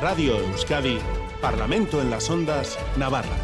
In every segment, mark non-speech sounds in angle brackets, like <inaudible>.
Radio Euskadi, Parlamento en las Ondas, Navarra.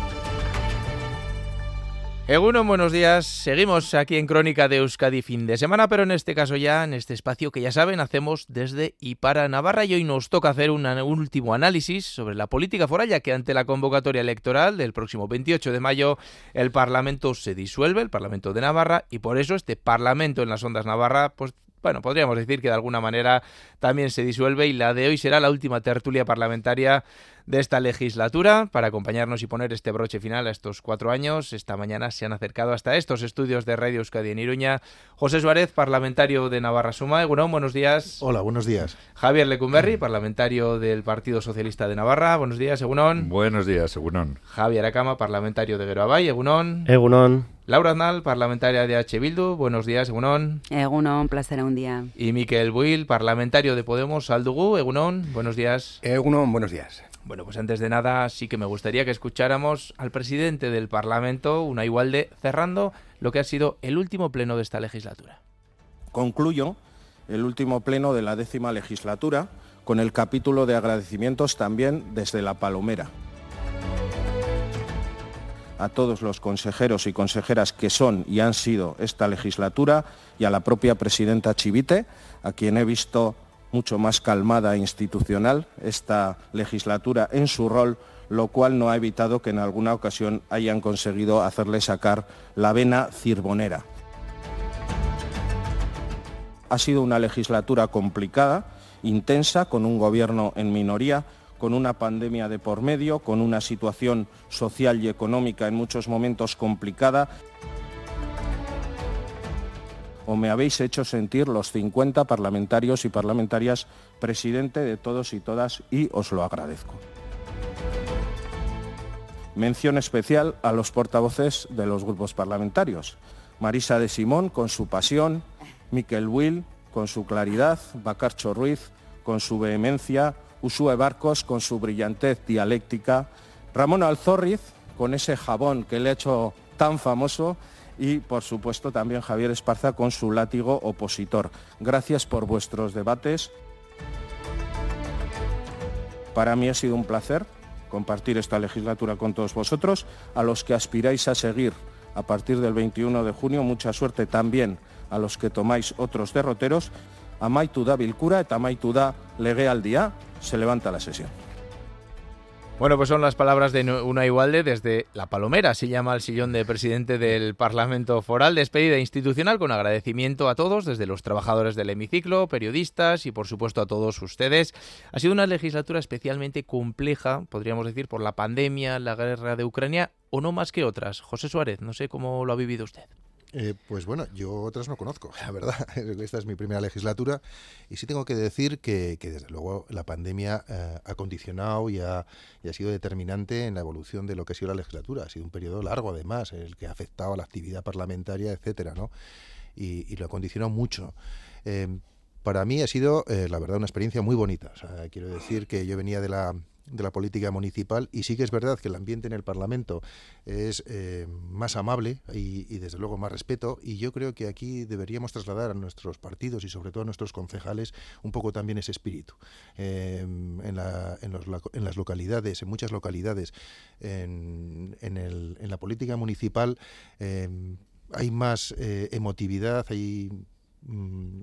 Egunon, buenos días. Seguimos aquí en Crónica de Euskadi fin de semana, pero en este caso ya, en este espacio que ya saben, hacemos desde y para Navarra y hoy nos toca hacer un último análisis sobre la política foral, ya que ante la convocatoria electoral del próximo 28 de mayo el Parlamento se disuelve, el Parlamento de Navarra, y por eso este Parlamento en las Ondas Navarra pues bueno, podríamos decir que de alguna manera también se disuelve y la de hoy será la última tertulia parlamentaria de esta legislatura. Para acompañarnos y poner este broche final a estos cuatro años, esta mañana se han acercado hasta estos estudios de Radio Euskadi en Iruña. José Suárez, parlamentario de Navarra Suma. Egunon, buenos días. Hola, buenos días. Javier Lecumberri, parlamentario del Partido Socialista de Navarra. Buenos días, Egunon. Buenos días, Egunon. Javier Acama, parlamentario de Geroabay. Egunon. Egunon. Laura Aznal, parlamentaria de H. Bildu. Buenos días, Egunon. Egunon, placer un día. Y Miquel Buil, parlamentario de Podemos, Aldugu. Egunon, buenos días. Egunon, buenos días. Bueno, pues antes de nada sí que me gustaría que escucháramos al presidente del Parlamento, una igualde, cerrando lo que ha sido el último pleno de esta legislatura. Concluyo el último pleno de la décima legislatura con el capítulo de agradecimientos también desde la Palomera a todos los consejeros y consejeras que son y han sido esta legislatura y a la propia presidenta Chivite, a quien he visto mucho más calmada e institucional esta legislatura en su rol, lo cual no ha evitado que en alguna ocasión hayan conseguido hacerle sacar la vena cirbonera. Ha sido una legislatura complicada, intensa, con un gobierno en minoría, con una pandemia de por medio, con una situación social y económica en muchos momentos complicada. O me habéis hecho sentir los 50 parlamentarios y parlamentarias presidente de todos y todas y os lo agradezco. Mención especial a los portavoces de los grupos parlamentarios. Marisa de Simón con su pasión, Miquel Will con su claridad, Bacarcho Ruiz con su vehemencia, Usue Barcos con su brillantez dialéctica, Ramón Alzorriz con ese jabón que le ha hecho tan famoso y por supuesto también Javier Esparza con su látigo opositor. Gracias por vuestros debates. Para mí ha sido un placer compartir esta legislatura con todos vosotros, a los que aspiráis a seguir a partir del 21 de junio, mucha suerte también a los que tomáis otros derroteros amaitu da bilkura eta amaitu da día. Se levanta la sesión. Bueno, pues son las palabras de una igualde desde La Palomera, se llama el sillón de presidente del Parlamento Foral, despedida institucional con agradecimiento a todos, desde los trabajadores del hemiciclo, periodistas y por supuesto a todos ustedes. Ha sido una legislatura especialmente compleja, podríamos decir, por la pandemia, la guerra de Ucrania, o no más que otras. José Suárez, no sé cómo lo ha vivido usted. Eh, pues bueno, yo otras no conozco, <laughs> la verdad. Esta es mi primera legislatura y sí tengo que decir que, desde luego la pandemia eh, ha condicionado y ha, sido determinante en la evolución de lo que ha sido la legislatura. Ha sido un periodo largo, además, el que ha afectado a la actividad parlamentaria, etcétera, ¿no? Y, lo ha condicionado mucho. Eh, para mí ha sido, la verdad, una experiencia muy bonita. quiero decir que yo venía de la, de la política municipal y sí que es verdad que el ambiente en el Parlamento es eh, más amable y, desde luego más respeto y yo creo que aquí deberíamos trasladar a nuestros partidos y sobre todo a nuestros concejales un poco también ese espíritu. Eh, en, la, en, los, en, las localidades, en muchas localidades, en, el, en la política municipal eh, hay más emotividad, hay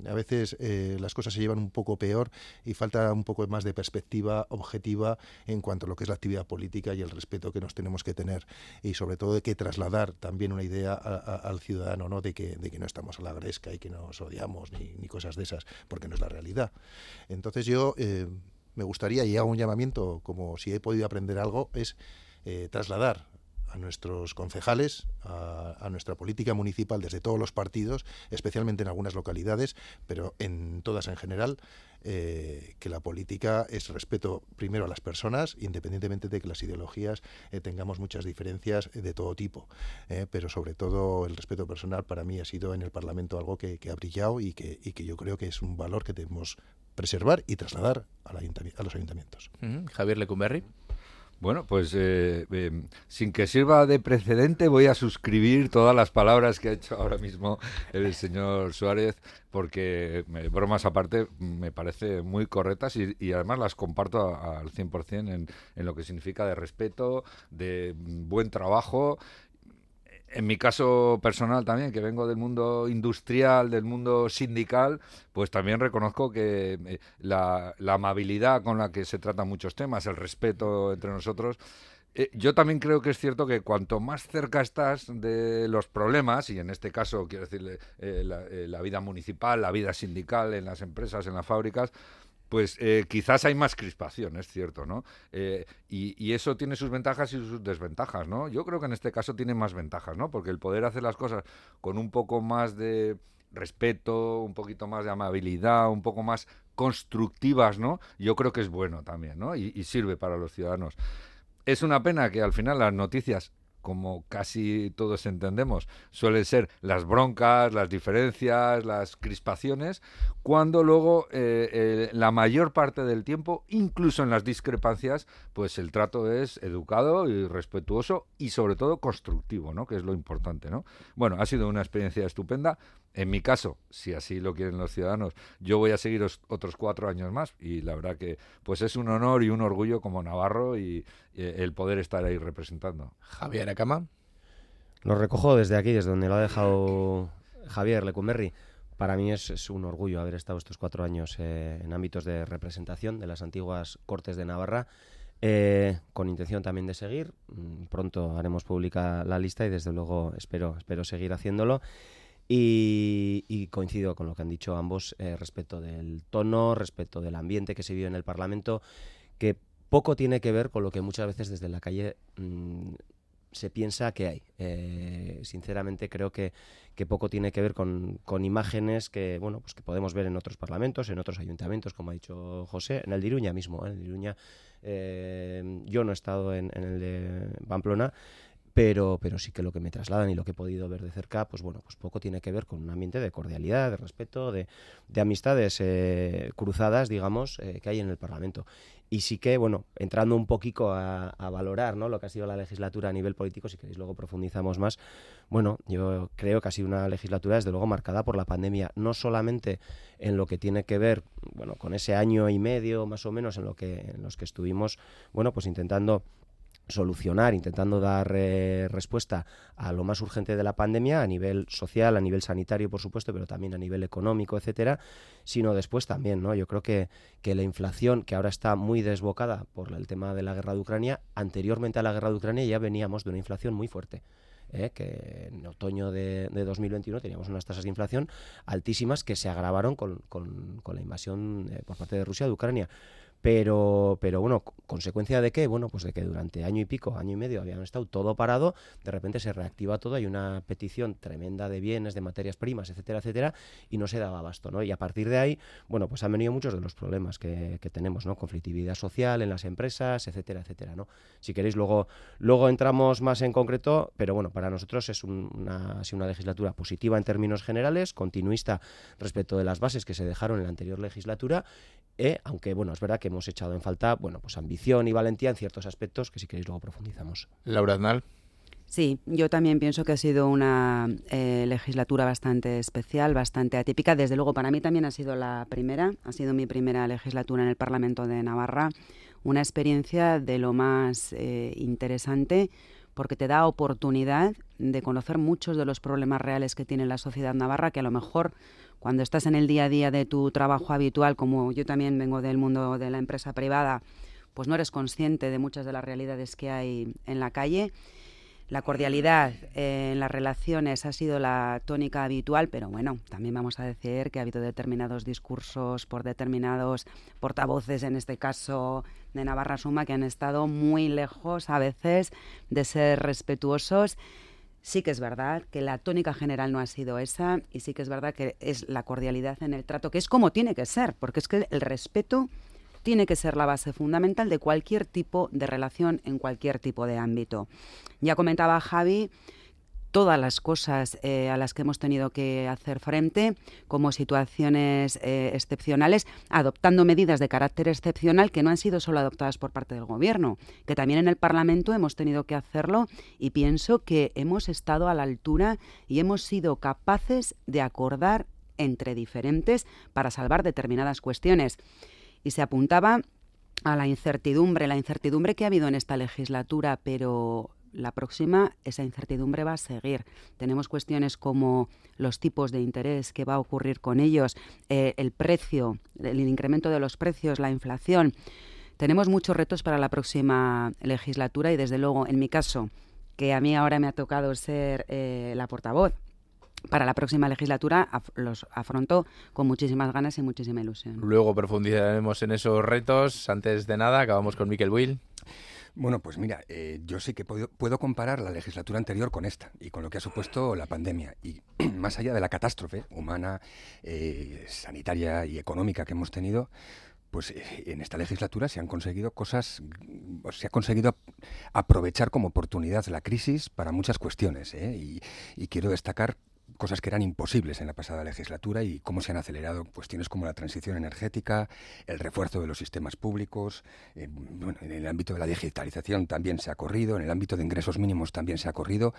a veces eh, las cosas se llevan un poco peor y falta un poco más de perspectiva objetiva en cuanto a lo que es la actividad política y el respeto que nos tenemos que tener. Y sobre todo de que trasladar también una idea al ciudadano no de que, de que no estamos a la gresca y que nos odiamos ni, cosas de esas porque no es la realidad. Entonces yo eh, me gustaría y hago un llamamiento como si he podido aprender algo es eh, trasladar a nuestros concejales, a, nuestra política municipal desde todos los partidos, especialmente en algunas localidades, pero en todas en general, eh, que la política es respeto primero a las personas, independientemente de que las ideologías eh, tengamos muchas diferencias de todo tipo. Eh, pero sobre todo el respeto personal para mí ha sido en el Parlamento algo que, ha brillado y que, y que yo creo que es un valor que debemos preservar y trasladar a, los ayuntamientos. Javier Lecumberri. Bueno, pues eh, em, sin que sirva de precedente voy a suscribir todas las palabras que ha hecho ahora mismo el señor Suárez, porque eh, bromas aparte me parece muy correctas y, además las comparto al 100% en, en lo que significa de respeto, de buen trabajo en mi caso personal también, que vengo del mundo industrial, del mundo sindical, pues también reconozco que eh, la, amabilidad con la que se tratan muchos temas, el respeto entre nosotros, eh, yo también creo que es cierto que cuanto más cerca estás de los problemas, y en este caso quiero decir eh, la vida municipal, la vida sindical en las empresas, en las fábricas, pues eh, quizás hay más crispación, es cierto, ¿no? Eh, y, eso tiene sus ventajas y sus desventajas, ¿no? Yo creo que en este caso tiene más ventajas, ¿no? Porque el poder hacer las cosas con un poco más de respeto, un poquito más de amabilidad, un poco más constructivas, ¿no? Yo creo que es bueno también, ¿no? y sirve para los ciudadanos. Es una pena que al final las noticias como casi todos entendemos, suelen ser las broncas, las diferencias, las crispaciones, cuando luego eh, la mayor parte del tiempo, incluso en las discrepancias, pues el trato es educado y respetuoso y sobre todo constructivo, ¿no? Que es lo importante, ¿no? Bueno, ha sido una experiencia estupenda. En mi caso, si así lo quieren los ciudadanos, yo voy a seguir otros cuatro años más y la verdad que pues es un honor y un orgullo como Navarro y, el poder estar ahí representando. Javier Acama. Lo recojo desde aquí, desde donde lo ha dejado Javier Lecumberri. Para mí es, un orgullo haber estado estos cuatro años eh, en ámbitos de representación de las antiguas Cortes de Navarra, eh, con intención también de seguir. Mm, pronto haremos pública la lista y desde luego espero, espero seguir haciéndolo. Y, coincido con lo que han dicho ambos eh, respecto del tono, respecto del ambiente que se vive en el Parlamento, que poco tiene que ver con lo que muchas veces desde la calle mm, se piensa que hay. Eh, sinceramente creo que, poco tiene que ver con, imágenes que bueno pues que podemos ver en otros parlamentos, en otros ayuntamientos, como ha dicho José, en el de Iruña mismo. ¿eh? En el Iruña, yo no he estado en el de Pamplona, pero, pero sí que lo que me trasladan y lo que he podido ver de cerca, pues bueno, pues poco tiene que ver con un ambiente de cordialidad, de respeto, de, de amistades eh, cruzadas, digamos, eh, que hay en el Parlamento. Y sí que, bueno, entrando un poquito a, valorar ¿no? lo que ha sido la legislatura a nivel político, si queréis luego profundizamos más, bueno, yo creo que ha sido una legislatura desde luego marcada por la pandemia, no solamente en lo que tiene que ver, bueno, con ese año y medio más o menos en lo que en los que estuvimos, bueno, pues intentando solucionar, intentando dar eh, respuesta a lo más urgente de la pandemia a nivel social, a nivel sanitario, por supuesto, pero también a nivel económico, etcétera, sino después también, ¿no? Yo creo que, que la inflación, que ahora está muy desbocada por el tema de la guerra de Ucrania, anteriormente a la guerra de Ucrania ya veníamos de una inflación muy fuerte. ¿eh? que en otoño de, de, 2021 teníamos unas tasas de inflación altísimas que se agravaron con, con, con la invasión eh, por parte de Rusia de Ucrania. Pero, pero bueno, ¿consecuencia de qué? Bueno, pues de que durante año y pico, año y medio habían estado todo parado, de repente se reactiva todo, hay una petición tremenda de bienes, de materias primas, etcétera, etcétera, y no se daba abasto, ¿no? Y a partir de ahí, bueno, pues han venido muchos de los problemas que, que tenemos, ¿no? Conflictividad social en las empresas, etcétera, etcétera, ¿no? Si queréis, luego, luego entramos más en concreto, pero bueno, para nosotros es una, una legislatura positiva en términos generales, continuista respecto de las bases que se dejaron en la anterior legislatura, eh, aunque bueno, es verdad que hemos echado en falta, bueno, pues ambición y valentía en ciertos aspectos que si queréis luego profundizamos. Laura Aznal. Sí, yo también pienso que ha sido una eh, legislatura bastante especial, bastante atípica. Desde luego, para mí también ha sido la primera, ha sido mi primera legislatura en el Parlamento de Navarra. Una experiencia de lo más eh, interesante porque te da oportunidad de conocer muchos de los problemas reales que tiene la sociedad navarra, que a lo mejor cuando estás en el día a día de tu trabajo habitual, como yo también vengo del mundo de la empresa privada, pues no eres consciente de muchas de las realidades que hay en la calle. La cordialidad en las relaciones ha sido la tónica habitual, pero bueno, también vamos a decir que ha habido determinados discursos por determinados portavoces, en este caso de Navarra Suma, que han estado muy lejos a veces de ser respetuosos Sí que es verdad que la tónica general no ha sido esa y sí que es verdad que es la cordialidad en el trato, que es como tiene que ser, porque es que el respeto tiene que ser la base fundamental de cualquier tipo de relación en cualquier tipo de ámbito. Ya comentaba Javi todas las cosas eh, a las que hemos tenido que hacer frente como situaciones eh, excepcionales, adoptando medidas de carácter excepcional que no han sido solo adoptadas por parte del Gobierno, que también en el Parlamento hemos tenido que hacerlo y pienso que hemos estado a la altura y hemos sido capaces de acordar entre diferentes para salvar determinadas cuestiones. Y se apuntaba a la incertidumbre, la incertidumbre que ha habido en esta legislatura, pero la próxima esa incertidumbre va a seguir. Tenemos cuestiones como los tipos de interés, qué va a ocurrir con ellos, eh, el precio, el incremento de los precios, la inflación. Tenemos muchos retos para la próxima legislatura y desde luego, en mi caso, que a mí ahora me ha tocado ser eh, la portavoz para la próxima legislatura los afronto con muchísimas ganas y muchísima ilusión. Luego profundizaremos en esos retos. Antes de nada, acabamos con Miquel Will. Bueno, pues mira, eh, yo sí que puedo, comparar la legislatura anterior con esta y con lo que ha supuesto la pandemia. Y <clears throat> más allá de la catástrofe humana, eh, sanitaria y económica que hemos tenido, pues eh, en esta legislatura se han conseguido cosas, se ha conseguido aprovechar como oportunidad la crisis para muchas cuestiones. y, quiero destacar cosas que eran imposibles en la pasada legislatura y cómo se han acelerado cuestiones como la transición energética, el refuerzo de los sistemas públicos, eh, en el ámbito de la digitalización también se ha corrido, en el ámbito de ingresos mínimos también se ha corrido.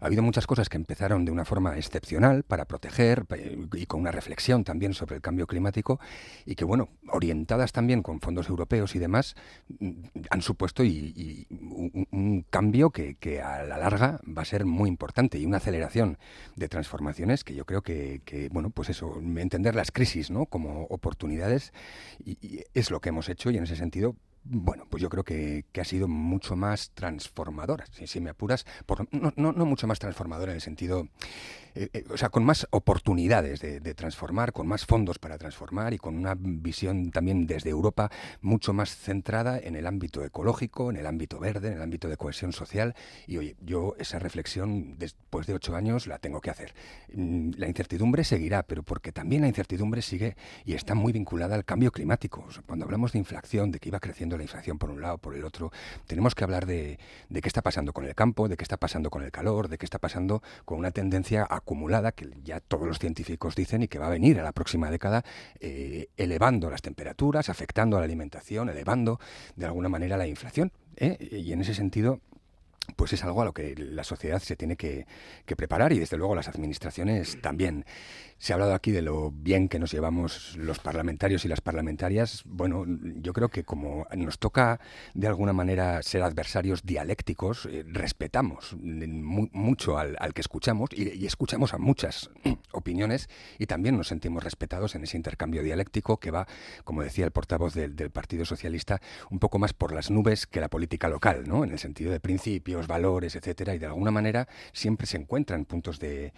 Ha habido muchas cosas que empezaron de una forma excepcional para proteger eh, y con una reflexión también sobre el cambio climático y que, bueno, orientadas también con fondos europeos y demás, mm, han supuesto un, cambio que a la larga va a ser muy importante y una aceleración de transformación que yo creo que, bueno, pues eso, entender las crisis ¿no? como oportunidades y, es lo que hemos hecho y en ese sentido bueno, pues yo creo que, ha sido mucho más transformadora, si, me apuras, por, no, no, no, mucho más transformadora en el sentido eh, eh, o sea, con más oportunidades de, transformar, con más fondos para transformar y con una visión también desde Europa mucho más centrada en el ámbito ecológico, en el ámbito verde, en el ámbito de cohesión social. Y oye, yo esa reflexión después de ocho años la tengo que hacer. Mm, la incertidumbre seguirá, pero porque también la incertidumbre sigue y está muy vinculada al cambio climático. cuando hablamos de inflación, de que iba creciendo la inflación por un lado, por el otro, tenemos que hablar de, de qué está pasando con el campo, de qué está pasando con el calor, de qué está pasando con una tendencia a acumulada que ya todos los científicos dicen y que va a venir a la próxima década eh, elevando las temperaturas, afectando a la alimentación, elevando de alguna manera la inflación. ¿eh? Y en ese sentido, pues es algo a lo que la sociedad se tiene que, preparar y desde luego las administraciones también. Se ha hablado aquí de lo bien que nos llevamos los parlamentarios y las parlamentarias. Bueno, yo creo que como nos toca de alguna manera ser adversarios dialécticos, eh, respetamos mucho al, que escuchamos y, escuchamos a muchas <clears throat> opiniones y también nos sentimos respetados en ese intercambio dialéctico que va, como decía el portavoz del, Partido Socialista, un poco más por las nubes que la política local, ¿no? En el sentido de principio valores, etcétera, y de alguna manera siempre se encuentran puntos de,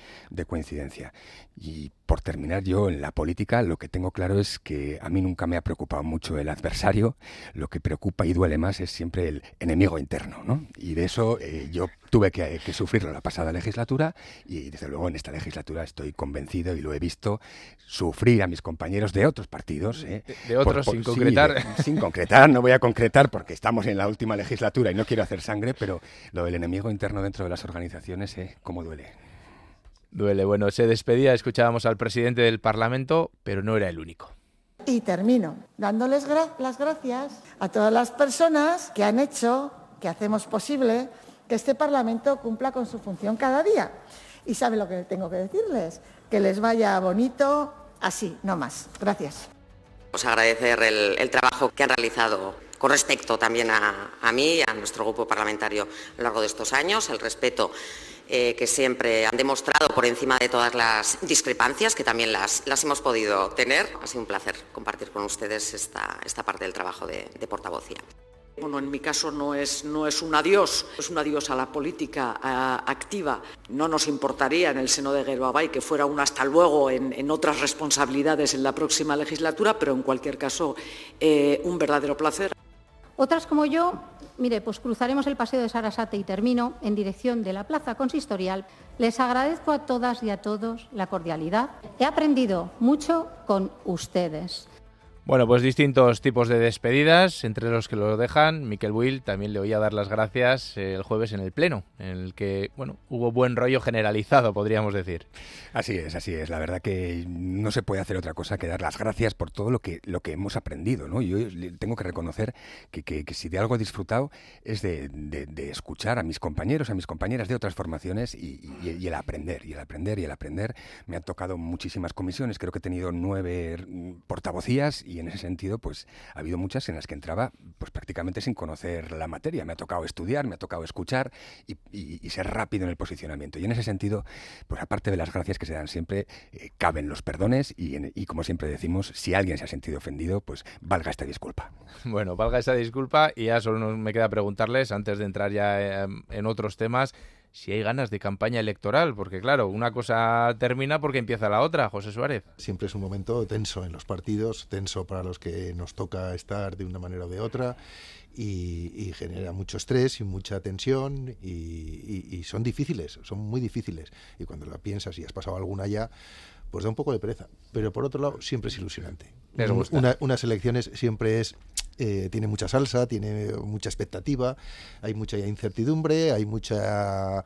coincidencia. Y por terminar, yo en la política lo que tengo claro es que a mí nunca me ha preocupado mucho el adversario, lo que preocupa y duele más es siempre el enemigo interno, ¿no? Y de eso eh, yo tuve que, sufrirlo la pasada legislatura y desde luego en esta legislatura estoy convencido y lo he visto sufrir a mis compañeros de otros partidos. ¿eh? De, otros, sin concretar. sin concretar, no voy a concretar porque estamos en la última legislatura y no quiero hacer sangre, pero lo del enemigo interno dentro de las organizaciones, ¿eh? ¿Cómo duele? Duele. Bueno, se despedía, escuchábamos al presidente del Parlamento, pero no era el único. Y termino dándoles las gracias a todas las personas que han hecho, que hacemos posible que este Parlamento cumpla con su función cada día. Y saben lo que tengo que decirles, que les vaya bonito así, no más. Gracias. Os agradecer el, trabajo que han realizado con respecto también a, mí y a nuestro grupo parlamentario a lo largo de estos años, el respeto eh, que siempre han demostrado por encima de todas las discrepancias, que también las, hemos podido tener. Ha sido un placer compartir con ustedes esta, parte del trabajo de, de portavocía. Bueno, en mi caso no es, no es un adiós, es un adiós a la política activa. No nos importaría en el seno de Gueroabay que fuera un hasta luego en, otras responsabilidades en la próxima legislatura, pero en cualquier caso eh, un verdadero placer. Otras como yo, mire, pues cruzaremos el paseo de Sarasate y termino en dirección de la Plaza Consistorial. Les agradezco a todas y a todos la cordialidad. He aprendido mucho con ustedes. Bueno, pues distintos tipos de despedidas, entre los que lo dejan. Miquel Will también le oía dar las gracias eh, el jueves en el Pleno, en el que, bueno, hubo buen rollo generalizado, podríamos decir. Así es, así es. La verdad que no se puede hacer otra cosa que dar las gracias por todo lo que, lo que hemos aprendido, ¿no? Yo tengo que reconocer que, que, si de algo he disfrutado es de, de, escuchar a mis compañeros, a mis compañeras de otras formaciones y, y, el aprender, y el aprender, y el aprender. Me han tocado muchísimas comisiones, creo que he tenido nueve portavocías y y en ese sentido pues ha habido muchas en las que entraba pues prácticamente sin conocer la materia. Me ha tocado estudiar, me ha tocado escuchar y, ser rápido en el posicionamiento. Y en ese sentido, pues aparte de las gracias que se dan siempre, eh, caben los perdones y, como siempre decimos, si alguien se ha sentido ofendido, pues valga esta disculpa. Bueno, valga esta disculpa y ya solo me queda preguntarles, antes de entrar ya em, en otros temas, si hay ganas de campaña electoral, porque claro, una cosa termina porque empieza la otra, José Suárez. Siempre es un momento tenso en los partidos, tenso para los que nos toca estar de una manera o de otra y, genera mucho estrés y mucha tensión y, son difíciles, son muy difíciles. Y cuando la piensas y has pasado alguna ya, pues da un poco de pereza. Pero por otro lado, siempre es ilusionante. unas elecciones siempre es eh, tiene mucha salsa, tiene mucha expectativa, hay mucha incertidumbre, hay mucha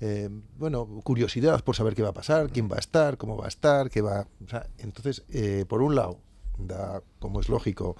eh, bueno curiosidad por saber qué va a pasar, quién va a estar, cómo va a estar, qué va. entonces, eh, por un lado, da, como es lógico,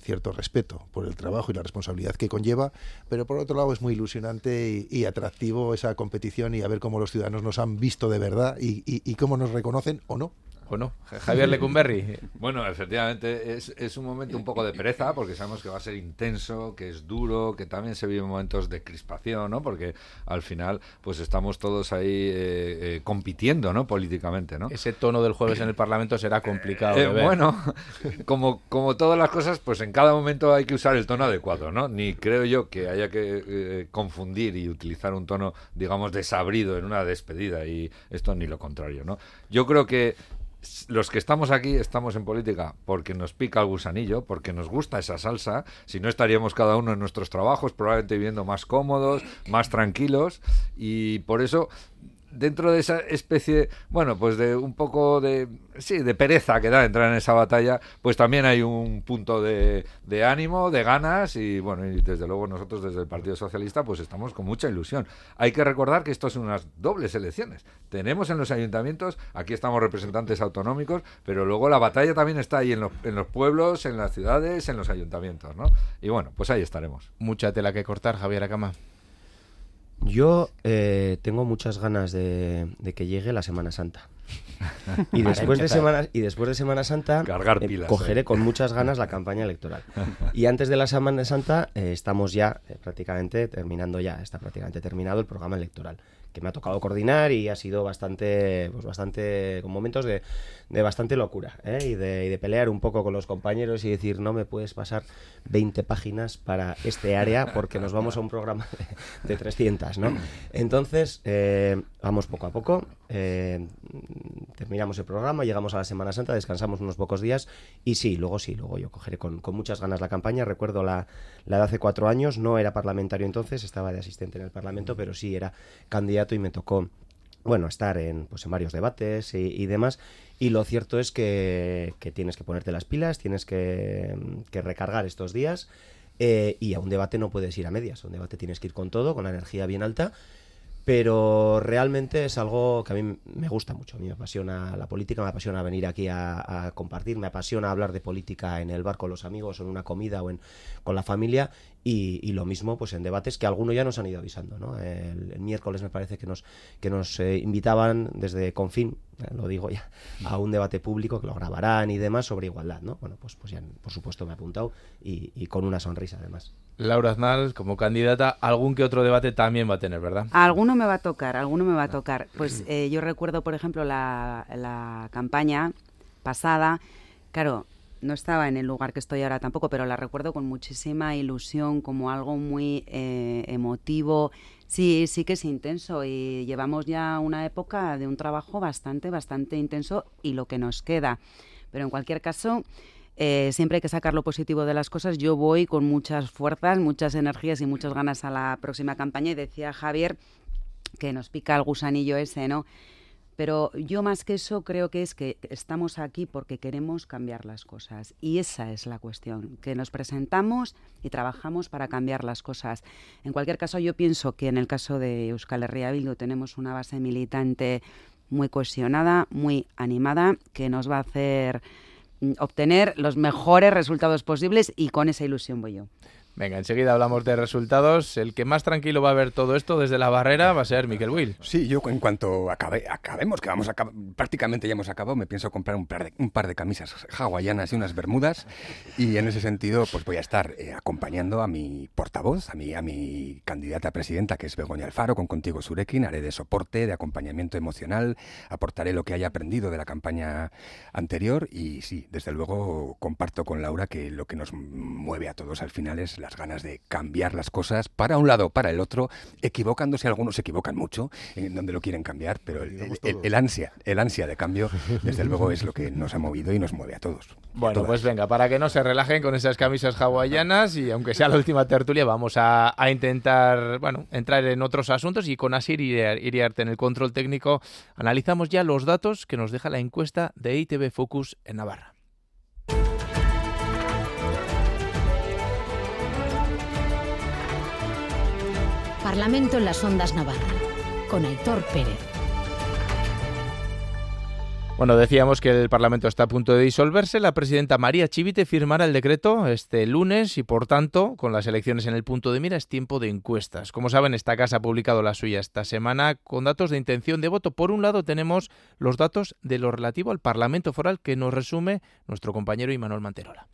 cierto respeto por el trabajo y la responsabilidad que conlleva, pero por otro lado es muy ilusionante y, atractivo esa competición y a ver cómo los ciudadanos nos han visto de verdad y cómo nos reconocen o no. ¿O no? Javier Lecumberri. <laughs> Bueno, efectivamente es, es, un momento un poco de pereza porque sabemos que va a ser intenso, que es duro, que también se viven momentos de crispación, ¿no? Porque al final pues estamos todos ahí eh, eh, compitiendo, ¿no? Políticamente, ¿no? Ese tono del jueves en el Parlamento será <laughs> complicado. Eh, bueno, como, como todas las cosas, pues en cada momento hay que usar el tono adecuado, ¿no? Ni creo yo que haya que confundir y utilizar un tono, digamos, desabrido en una despedida y esto ni lo contrario, ¿no? Yo creo que los que estamos aquí estamos en política porque nos pica el gusanillo, porque nos gusta esa salsa, si no estaríamos cada uno en nuestros trabajos probablemente viviendo más cómodos, más tranquilos. Y por eso dentro de esa especie, bueno, pues de un poco de, sí, de pereza que da entrar en esa batalla, pues también hay un punto de, de ánimo, de ganas y bueno, y desde luego nosotros desde el Partido Socialista pues estamos con mucha ilusión. Hay que recordar que esto son unas dobles elecciones. Tenemos en los ayuntamientos, aquí estamos representantes autonómicos, pero luego la batalla también está ahí en los, en los pueblos, en las ciudades, en los ayuntamientos, ¿no? Y bueno, pues ahí estaremos. Mucha tela que cortar, Javier Acama. Yo eh, tengo muchas ganas de, que llegue la Semana Santa. y <laughs> después de semana y después de Semana Santa eh, cogeré con muchas ganas la campaña electoral. <laughs> Y antes de la Semana Santa eh, estamos ya prácticamente terminando ya está prácticamente terminado el programa electoral que me ha tocado coordinar y ha sido bastante, pues bastante, con momentos de, de bastante locura ¿eh? y, de, de, pelear un poco con los compañeros y decir, no me puedes pasar 20 páginas para este área porque nos vamos a un programa de, 300, ¿no? Entonces, eh, vamos poco a poco, eh, terminamos el programa, llegamos a la Semana Santa, descansamos unos pocos días y sí, luego sí, luego yo cogeré con, con muchas ganas la campaña. Recuerdo la, la de hace cuatro años, no era parlamentario entonces, estaba de asistente en el Parlamento, pero sí era candidato y me tocó bueno, estar en, pues, en varios debates y, demás. Y lo cierto es que, tienes que ponerte las pilas, tienes que, recargar estos días. Eh, y a un debate no puedes ir a medias. A un debate tienes que ir con todo, con la energía bien alta. Pero realmente es algo que a mí me gusta mucho. A mí me apasiona la política, me apasiona venir aquí a, compartir, me apasiona hablar de política en el bar con los amigos, en una comida o en, con la familia. Y, lo mismo pues en debates que algunos ya nos han ido avisando. ¿no? El, miércoles me parece que nos, que nos eh, invitaban desde Confin, eh, lo digo ya, a un debate público que lo grabarán y demás sobre igualdad. ¿no? Bueno, pues, pues ya por supuesto me he apuntado y, con una sonrisa además. Laura Aznal, como candidata, algún que otro debate también va a tener, ¿verdad? Alguno me va a tocar, alguno me va a tocar. Pues eh, yo recuerdo, por ejemplo, la, la campaña pasada. Claro, no estaba en el lugar que estoy ahora tampoco, pero la recuerdo con muchísima ilusión, como algo muy eh, emotivo. Sí, sí que es intenso y llevamos ya una época de un trabajo bastante, bastante intenso y lo que nos queda. Pero en cualquier caso, eh, siempre hay que sacar lo positivo de las cosas. Yo voy con muchas fuerzas, muchas energías y muchas ganas a la próxima campaña y decía Javier que nos pica el gusanillo ese, ¿no? Pero yo más que eso creo que es que estamos aquí porque queremos cambiar las cosas. Y esa es la cuestión, que nos presentamos y trabajamos para cambiar las cosas. En cualquier caso, yo pienso que en el caso de Euskal Herria Bildu tenemos una base militante muy cohesionada, muy animada, que nos va a hacer mm, obtener los mejores resultados posibles y con esa ilusión voy yo. Venga, enseguida hablamos de resultados. El que más tranquilo va a ver todo esto desde la barrera va a ser Miquel Will. Sí, yo en cuanto acabe, acabemos, que vamos a prácticamente ya hemos acabado, me pienso comprar un par, de, un par de camisas hawaianas y unas bermudas y en ese sentido pues voy a estar eh, acompañando a mi portavoz, a mi, a mi candidata a presidenta que es Begoña Alfaro con Contigo Surekin, haré de soporte, de acompañamiento emocional, aportaré lo que haya aprendido de la campaña anterior y sí, desde luego comparto con Laura que lo que nos mueve a todos al final es las ganas de cambiar las cosas para un lado, para el otro, equivocándose, algunos se equivocan mucho en donde lo quieren cambiar, pero el, ansia, el ansia de cambio, desde luego es lo que nos ha movido y nos mueve a todos. Bueno, pues venga, para que no se relajen con esas camisas hawaianas y aunque sea la última tertulia, vamos a, intentar, bueno, entrar en otros asuntos y con Asir Iriarte en el control técnico analizamos ya los datos que nos deja la encuesta de ITV Focus en Navarra. Parlamento en las Ondas Navarra, con Aitor Pérez. Bueno, decíamos que el Parlamento está a punto de disolverse. La presidenta María Chivite firmará el decreto este lunes y, por tanto, con las elecciones en el punto de mira, es tiempo de encuestas. Como saben, esta casa ha publicado la suya esta semana con datos de intención de voto. Por un lado, tenemos los datos de lo relativo al Parlamento Foral que nos resume nuestro compañero Imanol Manterola.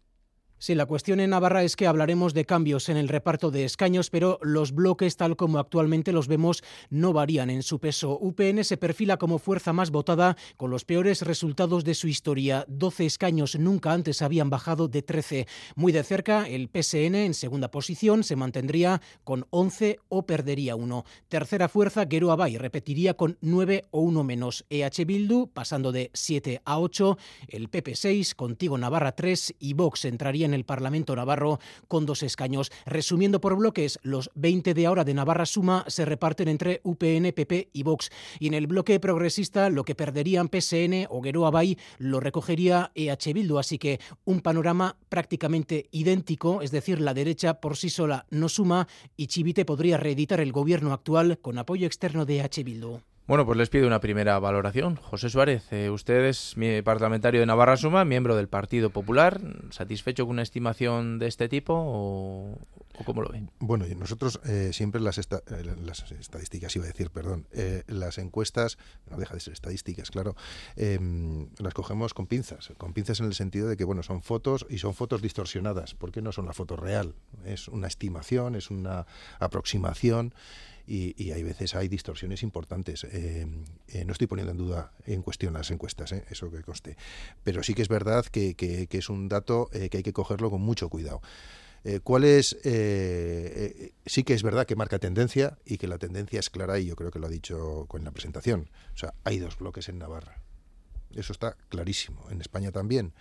Sí, la cuestión en Navarra es que hablaremos de cambios en el reparto de escaños, pero los bloques, tal como actualmente los vemos, no varían en su peso. UPN se perfila como fuerza más votada, con los peores resultados de su historia. 12 escaños nunca antes habían bajado de 13. Muy de cerca, el PSN, en segunda posición, se mantendría con 11 o perdería uno. Tercera fuerza, Gero Abay, repetiría con 9 o 1 menos. EH Bildu, pasando de 7 a 8. El PP 6, Contigo Navarra 3 y Vox entraría en el Parlamento Navarro con dos escaños. Resumiendo por bloques, los 20 de ahora de Navarra Suma se reparten entre UPN, PP y Vox. Y en el bloque progresista, lo que perderían PSN o Gueroa Bay lo recogería EH Bildu. Así que un panorama prácticamente idéntico, es decir, la derecha por sí sola no suma y Chivite podría reeditar el gobierno actual con apoyo externo de EH Bildu. Bueno, pues les pido una primera valoración. José Suárez, eh, usted es mi parlamentario de Navarra Suma, miembro del Partido Popular. ¿Satisfecho con una estimación de este tipo o, cómo lo ven? Bueno, nosotros eh, siempre las, eh, las, estadísticas, iba a decir, perdón, las encuestas, no deja de ser estadísticas, claro, em, las cogemos con pinzas. Con pinzas en el sentido de que, bueno, son fotos y son fotos distorsionadas, porque no son la foto real. Es una estimación, es una aproximación y, hay veces hay distorsiones importantes. Eh, eh, no estoy poniendo en duda en cuestión las encuestas, eh, eso que conste, pero sí que es verdad que, es un dato que hay que cogerlo con mucho cuidado. ¿Cuál es? sí que es verdad que marca tendencia y que la tendencia es clara y yo creo que lo ha dicho con la presentación. O sea, hay dos bloques en Navarra. Eso está clarísimo. En España también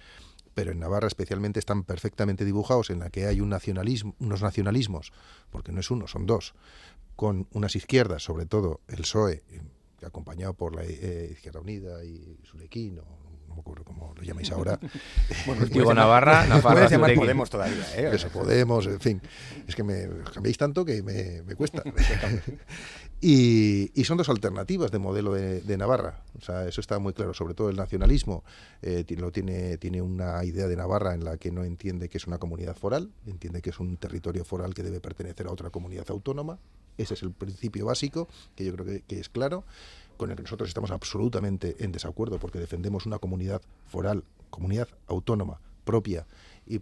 pero en Navarra especialmente están perfectamente dibujados en la que hay un nacionalismo, unos nacionalismos, porque no es uno, son dos, con unas izquierdas, sobre todo el PSOE, acompañado por la eh, Izquierda Unida y Sulequín, o no me acuerdo cómo lo llamáis ahora. <laughs> bueno, <laughs> digo Navarra, Navarra llamar Podemos todavía, ¿eh? Eso, Podemos, en fin. Es que me cambiéis tanto que me, me cuesta. <laughs> y, y, son dos alternativas de modelo de, de, Navarra. O sea, eso está muy claro. Sobre todo el nacionalismo eh, tiene, tiene, tiene una idea de Navarra en la que no entiende que es una comunidad foral, entiende que es un territorio foral que debe pertenecer a otra comunidad autónoma. Ese es el principio básico, que yo creo que, es claro con el que nosotros estamos absolutamente en desacuerdo porque defendemos una comunidad foral, comunidad autónoma, propia y,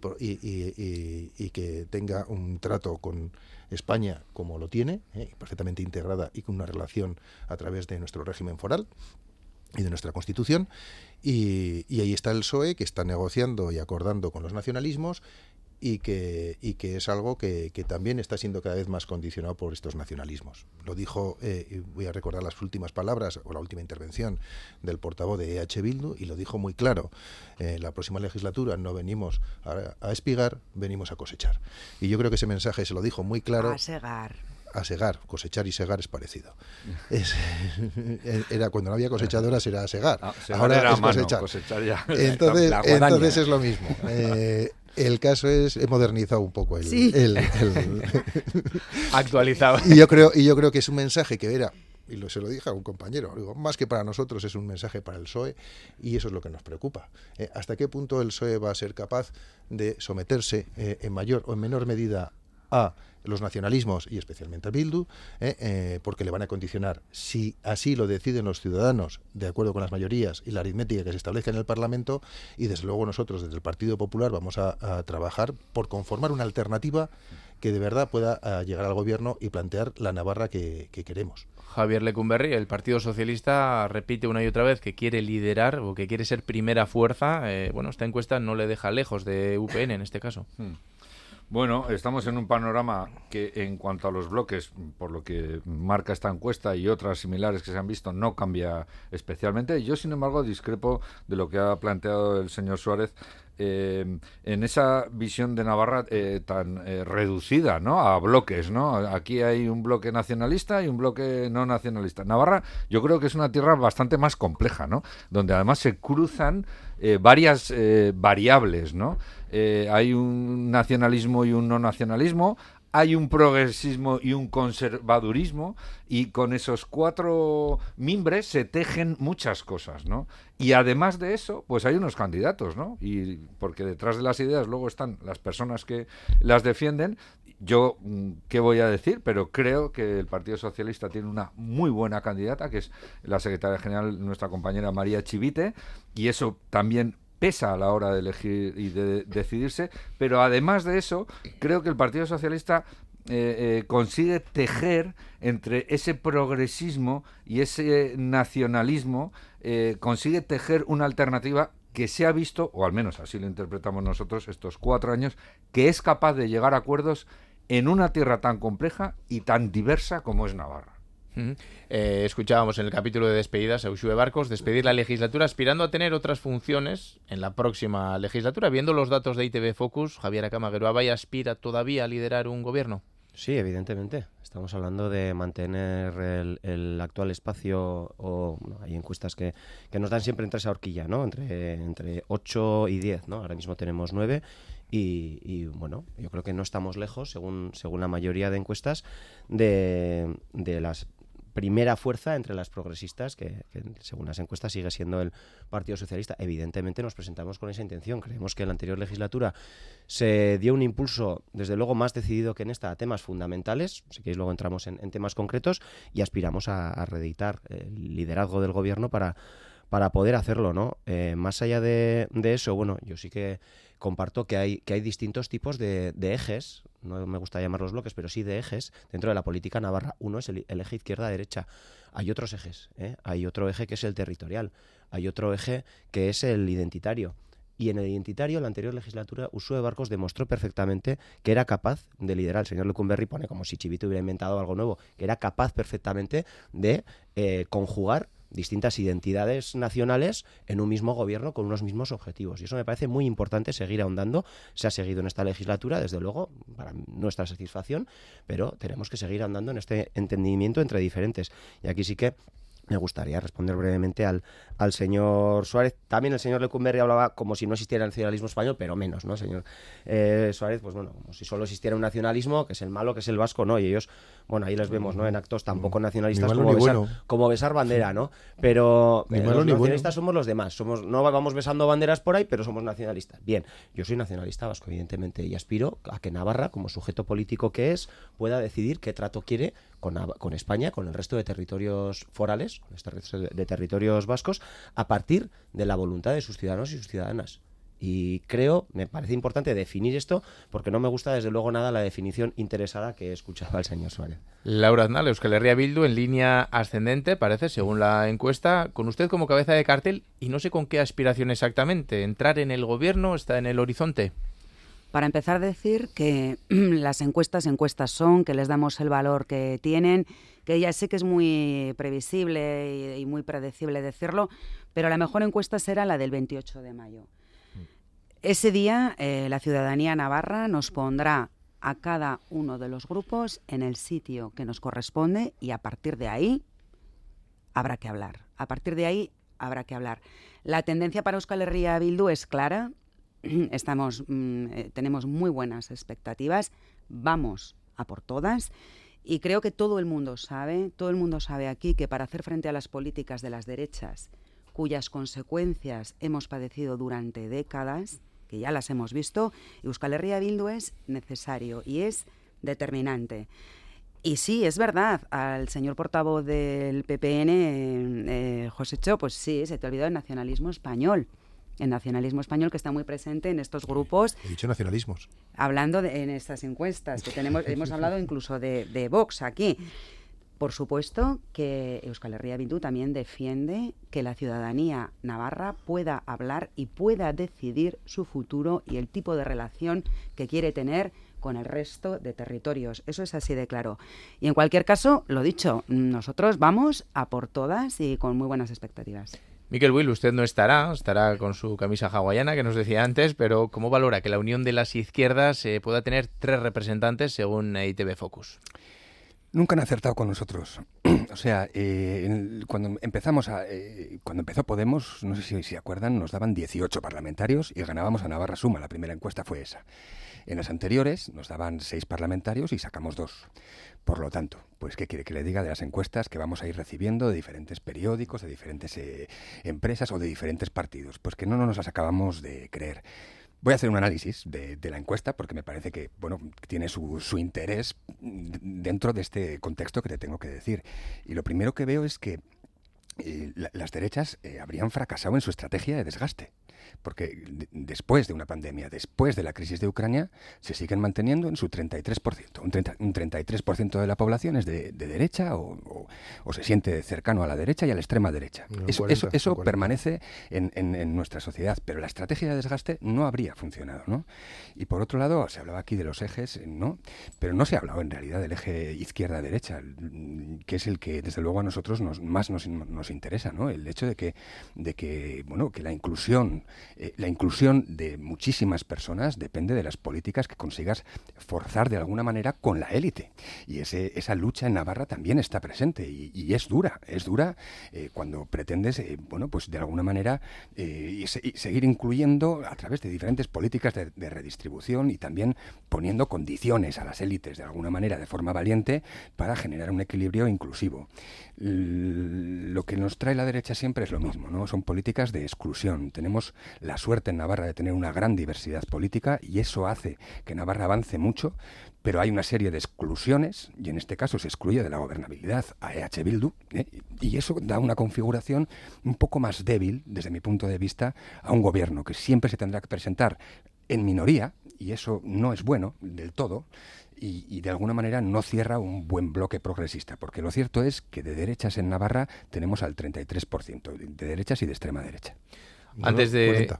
que tenga un trato con España como lo tiene, eh, perfectamente integrada y con una relación a través de nuestro régimen foral y de nuestra Constitución. Y, y, ahí está el PSOE que está negociando y acordando con los nacionalismos y que, y que es algo que, también está siendo cada vez más condicionado por estos nacionalismos. Lo dijo, eh, voy a recordar las últimas palabras o la última intervención del portavoz de EH Bildu y lo dijo muy claro. Eh, la próxima legislatura no venimos a, espigar, venimos a cosechar. Y yo creo que ese mensaje se lo dijo muy claro. A segar. A segar. Cosechar y segar es parecido. <laughs> era cuando no había cosechadoras era segar. Ah, Ahora es cosechar. <laughs> Entonces, entonces es lo mismo. <laughs> Eh, el caso es he modernizado un poco el, actualizado. Y yo creo y yo creo que es un mensaje que era y lo, se lo dije a un compañero, digo, más que para nosotros es un mensaje para el PSOE y eso es lo que nos preocupa. Eh, ¿Hasta qué punto el PSOE va a ser capaz de someterse eh, en mayor o en menor medida a los nacionalismos y especialmente a Bildu, eh, eh, porque le van a condicionar, si así lo deciden los ciudadanos, de acuerdo con las mayorías y la aritmética que se establezca en el Parlamento, y desde luego nosotros desde el Partido Popular vamos a, trabajar por conformar una alternativa que de verdad pueda eh, llegar al gobierno y plantear la Navarra que, queremos. Javier Lecumberri, el Partido Socialista repite una y otra vez que quiere liderar o que quiere ser primera fuerza. bueno, esta encuesta no le deja lejos de UPN en este caso. Hmm. Bueno, estamos en un panorama que en cuanto a los bloques, por lo que marca esta encuesta y otras similares que se han visto, no cambia especialmente. Yo, sin embargo, discrepo de lo que ha planteado el señor Suárez eh, en esa visión de Navarra eh, tan eh, reducida ¿no? a bloques. ¿no? Aquí hay un bloque nacionalista y un bloque no nacionalista. Navarra yo creo que es una tierra bastante más compleja, ¿no? donde además se cruzan varias variables. ¿no? Hay un nacionalismo y un no nacionalismo, hay un progresismo y un conservadurismo y con esos cuatro mimbres se tejen muchas cosas, ¿no? Y además de eso, pues hay unos candidatos, ¿no? Y porque detrás de las ideas luego están las personas que las defienden. Yo, mm, ¿qué voy a decir? Pero creo que el Partido Socialista tiene una muy buena candidata, que es la secretaria general, nuestra compañera María Chivite, y eso también pesa a la hora de elegir y de decidirse, pero además de eso, creo que el Partido Socialista eh, eh, consigue tejer entre ese progresismo y ese nacionalismo, eh, consigue tejer una alternativa que se ha visto, o al menos así lo interpretamos nosotros estos cuatro años, que es capaz de llegar a acuerdos en una tierra tan compleja y tan diversa como es Navarra. Eh, escuchábamos en el capítulo de despedidas a Ushue Barcos despedir la legislatura aspirando a tener otras funciones en la próxima legislatura. Viendo los datos de ITV Focus, Javier Acamagueroa y aspira todavía a liderar un gobierno. Sí, evidentemente. Estamos hablando de mantener el, actual espacio, o hay encuestas que, que, nos dan siempre entre esa horquilla, ¿no? Entre, entre 8 y 10, ¿no? Ahora mismo tenemos 9 y, y, bueno, yo creo que no estamos lejos, según, según la mayoría de encuestas, de, de las primera fuerza entre las progresistas, que, según las encuestas sigue siendo el Partido Socialista. Evidentemente nos presentamos con esa intención. Creemos que en la anterior legislatura se dio un impulso, desde luego, más decidido que en esta, a temas fundamentales. Si queréis, luego entramos en, temas concretos y aspiramos a, a reeditar el liderazgo del gobierno para, para poder hacerlo, ¿no? Eh, más allá de, de eso, bueno, yo sí que comparto que hay, que hay distintos tipos de, ejes, no me gusta llamarlos bloques, pero sí de ejes dentro de la política navarra. Uno es el, eje izquierda-derecha. Hay otros ejes, ¿eh? hay otro eje que es el territorial, hay otro eje que es el identitario. Y en el identitario, la anterior legislatura, Usue Barcos demostró perfectamente que era capaz de liderar. El señor Lecumberri pone como si Chivito hubiera inventado algo nuevo, que era capaz perfectamente de eh, conjugar distintas identidades nacionales en un mismo gobierno con unos mismos objetivos. Y eso me parece muy importante seguir ahondando. Se ha seguido en esta legislatura, desde luego, para nuestra satisfacción, pero tenemos que seguir andando en este entendimiento entre diferentes. Y aquí sí que me gustaría responder brevemente al, al señor Suárez. También el señor Lecumberri hablaba como si no existiera el nacionalismo español, pero menos, ¿no, señor eh, Suárez? Pues bueno, como si solo existiera un nacionalismo, que es el malo, que es el vasco, ¿no? Y ellos, bueno, ahí les vemos, ¿no? En actos tampoco nacionalistas como besar, como besar, bandera, ¿no? Pero eh, los nacionalistas somos los demás. Somos, no vamos besando banderas por ahí, pero somos nacionalistas. Bien, yo soy nacionalista vasco, evidentemente, y aspiro a que Navarra, como sujeto político que es, pueda decidir qué trato quiere con, con España, con el resto de territorios forales, con este resto de, territorios vascos, a partir de la voluntad de sus ciudadanos y sus ciudadanas. Y creo, me parece importante definir esto, porque no me gusta desde luego nada la definición interesada que he escuchado al señor Suárez. Laura Aznal, Euskal Herria Bildu en línea ascendente, parece, según la encuesta, con usted como cabeza de cartel y no sé con qué aspiración exactamente. ¿Entrar en el gobierno está en el horizonte? Para empezar, decir que <clears throat> las encuestas encuestas son, que les damos el valor que tienen, que ya sé que es muy previsible y, muy predecible decirlo, pero la mejor encuesta será la del 28 de mayo. Ese día eh, la ciudadanía navarra nos pondrá a cada uno de los grupos en el sitio que nos corresponde y a partir de ahí habrá que hablar. A partir de ahí habrá que hablar. La tendencia para Euskal Herria Bildu es clara. <clears throat> Estamos, mm, eh, tenemos muy buenas expectativas. Vamos a por todas. Y creo que todo el mundo sabe, todo el mundo sabe aquí que para hacer frente a las políticas de las derechas, cuyas consecuencias hemos padecido durante décadas, que ya las hemos visto, Euskal Herria Bildu es necesario y es determinante. Y sí, es verdad, al señor portavoz del PPN, eh, José Cho, pues sí, se te ha olvidado el nacionalismo español. El nacionalismo español que está muy presente en estos grupos. He dicho nacionalismos. Hablando de, en estas encuestas, que tenemos, <laughs> hemos hablado incluso de, de Vox aquí. Por supuesto que Euskal Herria Bildu también defiende que la ciudadanía navarra pueda hablar y pueda decidir su futuro y el tipo de relación que quiere tener con el resto de territorios. Eso es así de claro. Y en cualquier caso, lo dicho, nosotros vamos a por todas y con muy buenas expectativas. Miquel Will, usted no estará, estará con su camisa hawaiana que nos decía antes, pero ¿cómo valora que la unión de las izquierdas eh, pueda tener tres representantes según ITV Focus? Nunca han acertado con nosotros. <clears throat> o sea, eh, cuando empezamos a, eh, cuando empezó Podemos, no sé si se acuerdan, nos daban 18 parlamentarios y ganábamos a Navarra Suma. La primera encuesta fue esa. En las anteriores nos daban seis parlamentarios y sacamos dos. Por lo tanto, pues qué quiere que le diga de las encuestas que vamos a ir recibiendo de diferentes periódicos, de diferentes eh, empresas o de diferentes partidos, pues que no, no nos las acabamos de creer. Voy a hacer un análisis de, la encuesta porque me parece que bueno tiene su, su, interés dentro de este contexto que te tengo que decir. Y lo primero que veo es que eh, las derechas eh, habrían fracasado en su estrategia de desgaste porque después de una pandemia, después de la crisis de Ucrania, se siguen manteniendo en su 33%. Un, 30, un 33% de la población es de, derecha o, se siente cercano a la derecha y a la extrema derecha. eso, eso, permanece en, nuestra sociedad, pero la estrategia de desgaste no habría funcionado. ¿no? Y por otro lado, se hablaba aquí de los ejes, ¿no? pero no se ha hablado en realidad del eje izquierda-derecha, que es el que desde luego a nosotros nos, más nos, nos interesa, ¿no? el hecho de que, de que, bueno, que la inclusión eh, la inclusión de muchísimas personas depende de las políticas que consigas forzar de alguna manera con la élite. Y ese, esa lucha en Navarra también está presente y, es dura, es dura eh, cuando pretendes, eh, bueno, pues de alguna manera seguir incluyendo a través de diferentes políticas de, de redistribución y también poniendo condiciones a las élites de alguna manera de forma valiente para generar un equilibrio inclusivo lo que nos trae la derecha siempre es lo mismo, ¿no? Son políticas de exclusión. Tenemos la suerte en Navarra de tener una gran diversidad política y eso hace que Navarra avance mucho, pero hay una serie de exclusiones y en este caso se excluye de la gobernabilidad a EH Bildu y eso da una configuración un poco más débil desde mi punto de vista a un gobierno que siempre se tendrá que presentar en minoría y eso no es bueno del todo y, de alguna manera no cierra un buen bloque progresista, porque lo cierto es que de derechas en Navarra tenemos al 33%, de derechas y de extrema derecha. Antes de,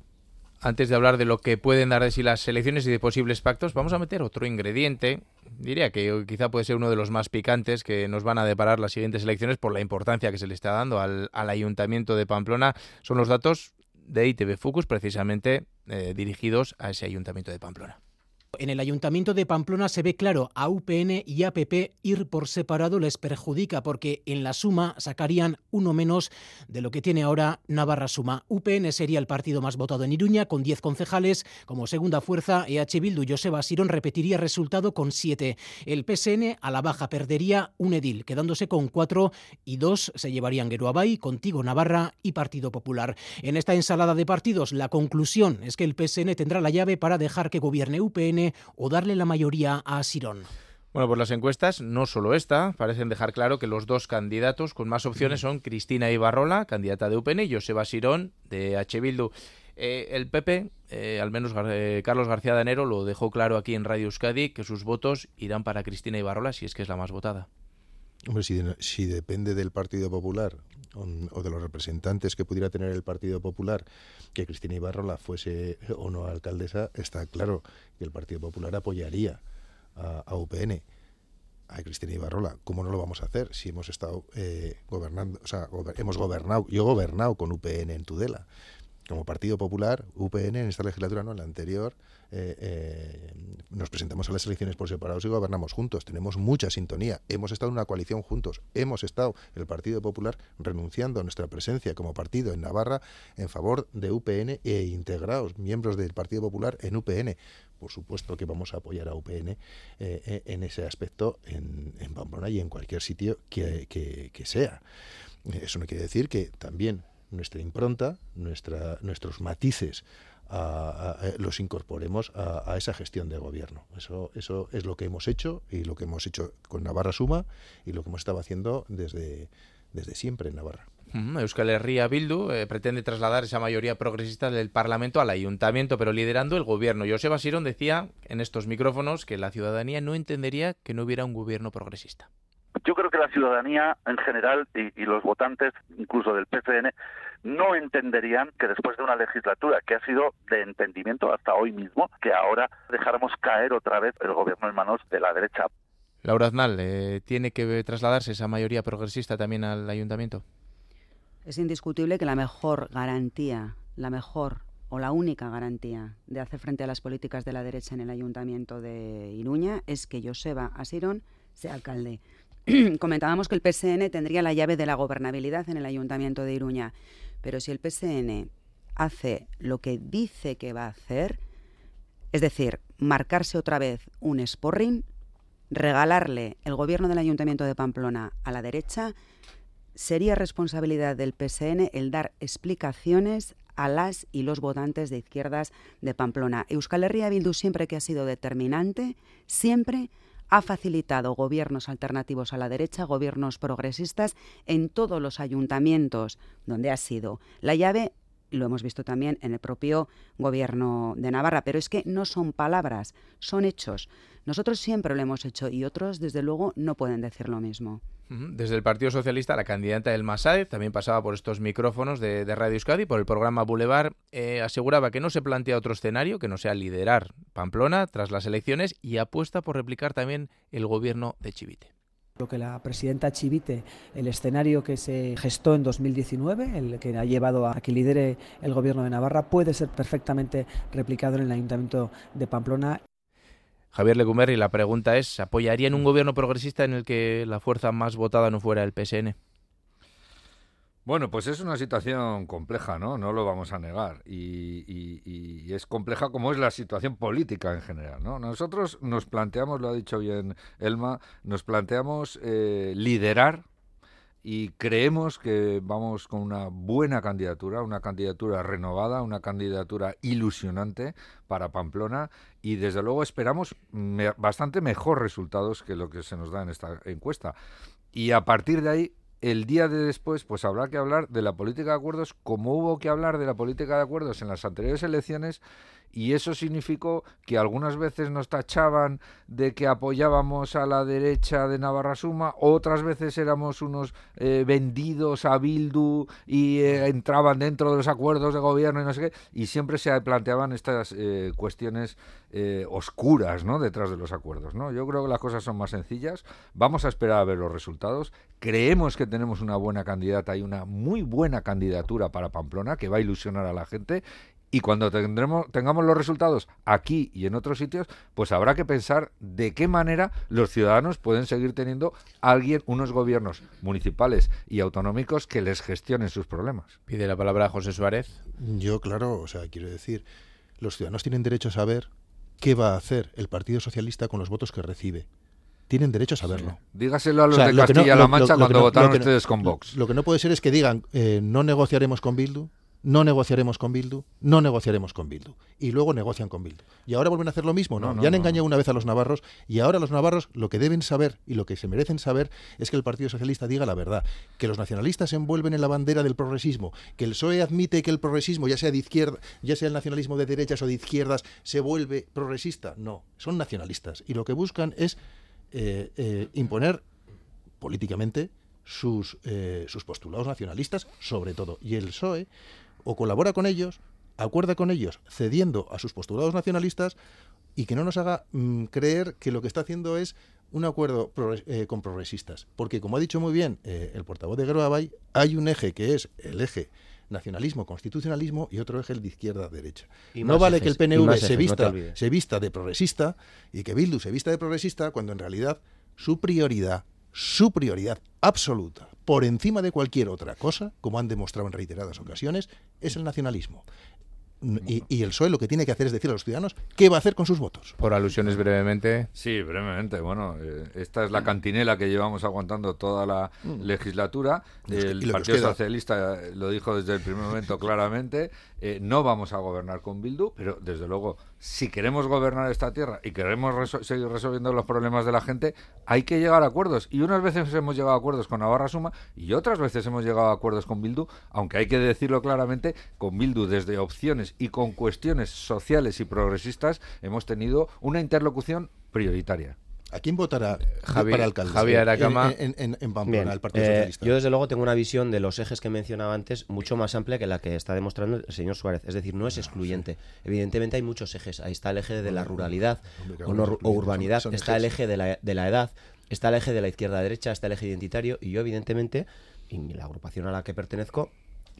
antes de hablar de lo que pueden dar de sí las elecciones y de posibles pactos, vamos a meter otro ingrediente, diría que quizá puede ser uno de los más picantes que nos van a deparar las siguientes elecciones por la importancia que se le está dando al, Ayuntamiento de Pamplona, son los datos de ITV Focus, precisamente eh, dirigidos a ese Ayuntamiento de Pamplona. En el Ayuntamiento de Pamplona se ve claro, a UPN y APP ir por separado les perjudica porque en la suma sacarían uno menos de lo que tiene ahora Navarra Suma. UPN sería el partido más votado en Iruña con 10 concejales. Como segunda fuerza, EH Bildu Joseba Sirón repetiría resultado con 7. El PSN a la baja perdería un edil, quedándose con 4 y 2 se llevarían Geruabay, Contigo Navarra y Partido Popular. En esta ensalada de partidos, la conclusión es que el PSN tendrá la llave para dejar que gobierne UPN o darle la mayoría a Sirón. Bueno, pues las encuestas, no solo esta, parecen dejar claro que los dos candidatos con más opciones son Cristina Ibarrola, candidata de UPN, y Joseba Sirón, de H. Bildu. Eh, el PP, eh, al menos eh, Carlos García Danero, lo dejó claro aquí en Radio Euskadi, que sus votos irán para Cristina Ibarrola, si es que es la más votada. Hombre, si, si depende del Partido Popular o, de los representantes que pudiera tener el Partido Popular que Cristina Ibarrola fuese o no alcaldesa, está claro que el Partido Popular apoyaría a, UPN a Cristina Ibarrola. ¿Cómo no lo vamos a hacer si hemos estado eh, gobernando, o sea, hemos gobernado, yo he gobernado con UPN en Tudela. Como Partido Popular, UPN, en esta legislatura, no en la anterior, eh, eh, nos presentamos a las elecciones por separados y gobernamos juntos. Tenemos mucha sintonía. Hemos estado en una coalición juntos. Hemos estado, el Partido Popular, renunciando a nuestra presencia como partido en Navarra en favor de UPN e integrados miembros del Partido Popular en UPN. Por supuesto que vamos a apoyar a UPN eh, en ese aspecto en, Pamplona y en cualquier sitio que, que sea. Eso no quiere decir que también nuestra impronta, nuestra, nuestros matices los incorporemos a, esa gestión de gobierno. Eso, eso es lo que hemos hecho y lo que hemos hecho con Navarra Suma y lo que hemos estado haciendo desde, siempre en Navarra. Euskal Herria Bildu eh, pretende trasladar esa mayoría progresista del Parlamento al Ayuntamiento, pero liderando el gobierno. Joseba Sirón decía en estos micrófonos que la ciudadanía no entendería que no hubiera un gobierno progresista. Yo creo que la ciudadanía en general y, los votantes, incluso del PCN, no entenderían que después de una legislatura que ha sido de entendimiento hasta hoy mismo, que ahora dejáramos caer otra vez el gobierno en manos de la derecha. Laura Aznal, eh, ¿tiene que trasladarse esa mayoría progresista también al ayuntamiento? Es indiscutible que la mejor garantía, la mejor o la única garantía de hacer frente a las políticas de la derecha en el ayuntamiento de Iruña es que Joseba Asirón sea alcalde. <clears throat> comentábamos que el PSN tendría la llave de la gobernabilidad en el Ayuntamiento de Iruña, pero si el PSN hace lo que dice que va a hacer, es decir, marcarse otra vez un sporring, regalarle el gobierno del Ayuntamiento de Pamplona a la derecha, sería responsabilidad del PSN el dar explicaciones a las y los votantes de izquierdas de Pamplona. Euskal Herria Bildu siempre que ha sido determinante, siempre ha facilitado gobiernos alternativos a la derecha, gobiernos progresistas en todos los ayuntamientos donde ha sido la llave lo hemos visto también en el propio gobierno de Navarra, pero es que no son palabras, son hechos. Nosotros siempre lo hemos hecho y otros, desde luego, no pueden decir lo mismo. Desde el Partido Socialista, la candidata del Masáez también pasaba por estos micrófonos de, Radio Euskadi, por el programa Boulevard, eh, aseguraba que no se plantea otro escenario que no sea liderar Pamplona tras las elecciones y apuesta por replicar también el gobierno de Chivite. Creo que la presidenta Chivite, el escenario que se gestó en 2019, el que ha llevado a que lidere el gobierno de Navarra, puede ser perfectamente replicado en el Ayuntamiento de Pamplona. Javier Legumberri, la pregunta es, ¿apoyarían un gobierno progresista en el que la fuerza más votada no fuera el PSN? Bueno, pues es una situación compleja, ¿no? No lo vamos a negar. Y, es compleja como es la situación política en general, ¿no? Nosotros nos planteamos, lo ha dicho bien Elma, nos planteamos eh, liderar y creemos que vamos con una buena candidatura, una candidatura renovada, una candidatura ilusionante para Pamplona y desde luego esperamos bastante mejor resultados que lo que se nos da en esta encuesta. Y a partir de ahí el día de después, pues habrá que hablar de la política de acuerdos como hubo que hablar de la política de acuerdos en las anteriores elecciones y eso significó que algunas veces nos tachaban de que apoyábamos a la derecha de Navarra Suma, otras veces éramos unos eh, vendidos a Bildu y eh, entraban dentro de los acuerdos de gobierno y no sé qué, y siempre se planteaban estas eh, cuestiones oscuras ¿no? detrás de los acuerdos. ¿no? Yo creo que las cosas son más sencillas, vamos a esperar a ver los resultados, creemos que tenemos una buena candidata y una muy buena candidatura para Pamplona que va a ilusionar a la gente y cuando tendremos, tengamos los resultados aquí y en otros sitios, pues habrá que pensar de qué manera los ciudadanos pueden seguir teniendo alguien, unos gobiernos municipales y autonómicos que les gestionen sus problemas. Pide la palabra José Suárez. Yo, claro, o sea, quiero decir, los ciudadanos tienen derecho a saber qué va a hacer el Partido Socialista con los votos que recibe. Tienen derecho a saberlo. Dígaselo a los de Castilla-La Mancha cuando votaron ustedes con Vox. Lo que no puede ser es que digan, eh, no negociaremos con Bildu, no negociaremos con Bildu, no negociaremos con Bildu. Y luego negocian con Bildu. Y ahora vuelven a hacer lo mismo, ¿no? ya han engañado una vez a los navarros y ahora los navarros lo que deben saber y lo que se merecen saber es que el Partido Socialista diga la verdad, que los nacionalistas se envuelven en la bandera del progresismo, que el PSOE admite que el progresismo, ya sea de izquierda, ya sea el nacionalismo de derechas o de izquierdas, se vuelve progresista. No, son nacionalistas y lo que buscan es eh, eh, imponer políticamente sus, eh, sus postulados nacionalistas, sobre todo. Y el PSOE o colabora con ellos, acuerda con ellos, cediendo a sus postulados nacionalistas y que no nos haga mm, creer que lo que está haciendo es un acuerdo eh, con progresistas. Porque, como ha dicho muy bien eh, el portavoz de Guerrero hay un eje que es el eje nacionalismo, constitucionalismo y otro eje el de izquierda derecha. Y no vale ejes, que el PNV se, no vista, se vista de progresista y que Bildu se vista de progresista cuando en realidad su prioridad, su prioridad absoluta, por encima de cualquier otra cosa, como han demostrado en reiteradas ocasiones, es el nacionalismo. Y, y el PSOE lo que tiene que hacer es decir a los ciudadanos qué va a hacer con sus votos. Por alusiones brevemente. Sí, brevemente. Bueno, eh, esta es la cantinela que llevamos aguantando toda la Mm. legislatura. El que Partido. Socialista eh, lo dijo desde el primer momento claramente. eh, no vamos a gobernar con Bildu, pero desde luego, si queremos gobernar esta tierra y queremos reso- seguir resolviendo los problemas de la gente, hay que llegar a acuerdos. Y unas veces hemos llegado a acuerdos con Navarra Suma y otras veces hemos llegado a acuerdos con Bildu, aunque hay que decirlo claramente, con Bildu desde opciones y con cuestiones sociales y progresistas hemos tenido una interlocución prioritaria. ¿A quién votará Javi- para alcalde? Javi En- Aracama. En, en- en Pamplona, Bien, el Partido eh, Socialista. yo desde luego tengo una visión de los ejes que mencionaba antes mucho más amplia que la que está demostrando el señor Suárez. Es decir, no es excluyente. Evidentemente hay muchos ejes. Ahí está el eje de la ruralidad o, no- urbanidad, son- son está el eje de la, de la edad, está el eje de la izquierda-derecha, está el eje identitario y yo evidentemente, y la agrupación a la que pertenezco,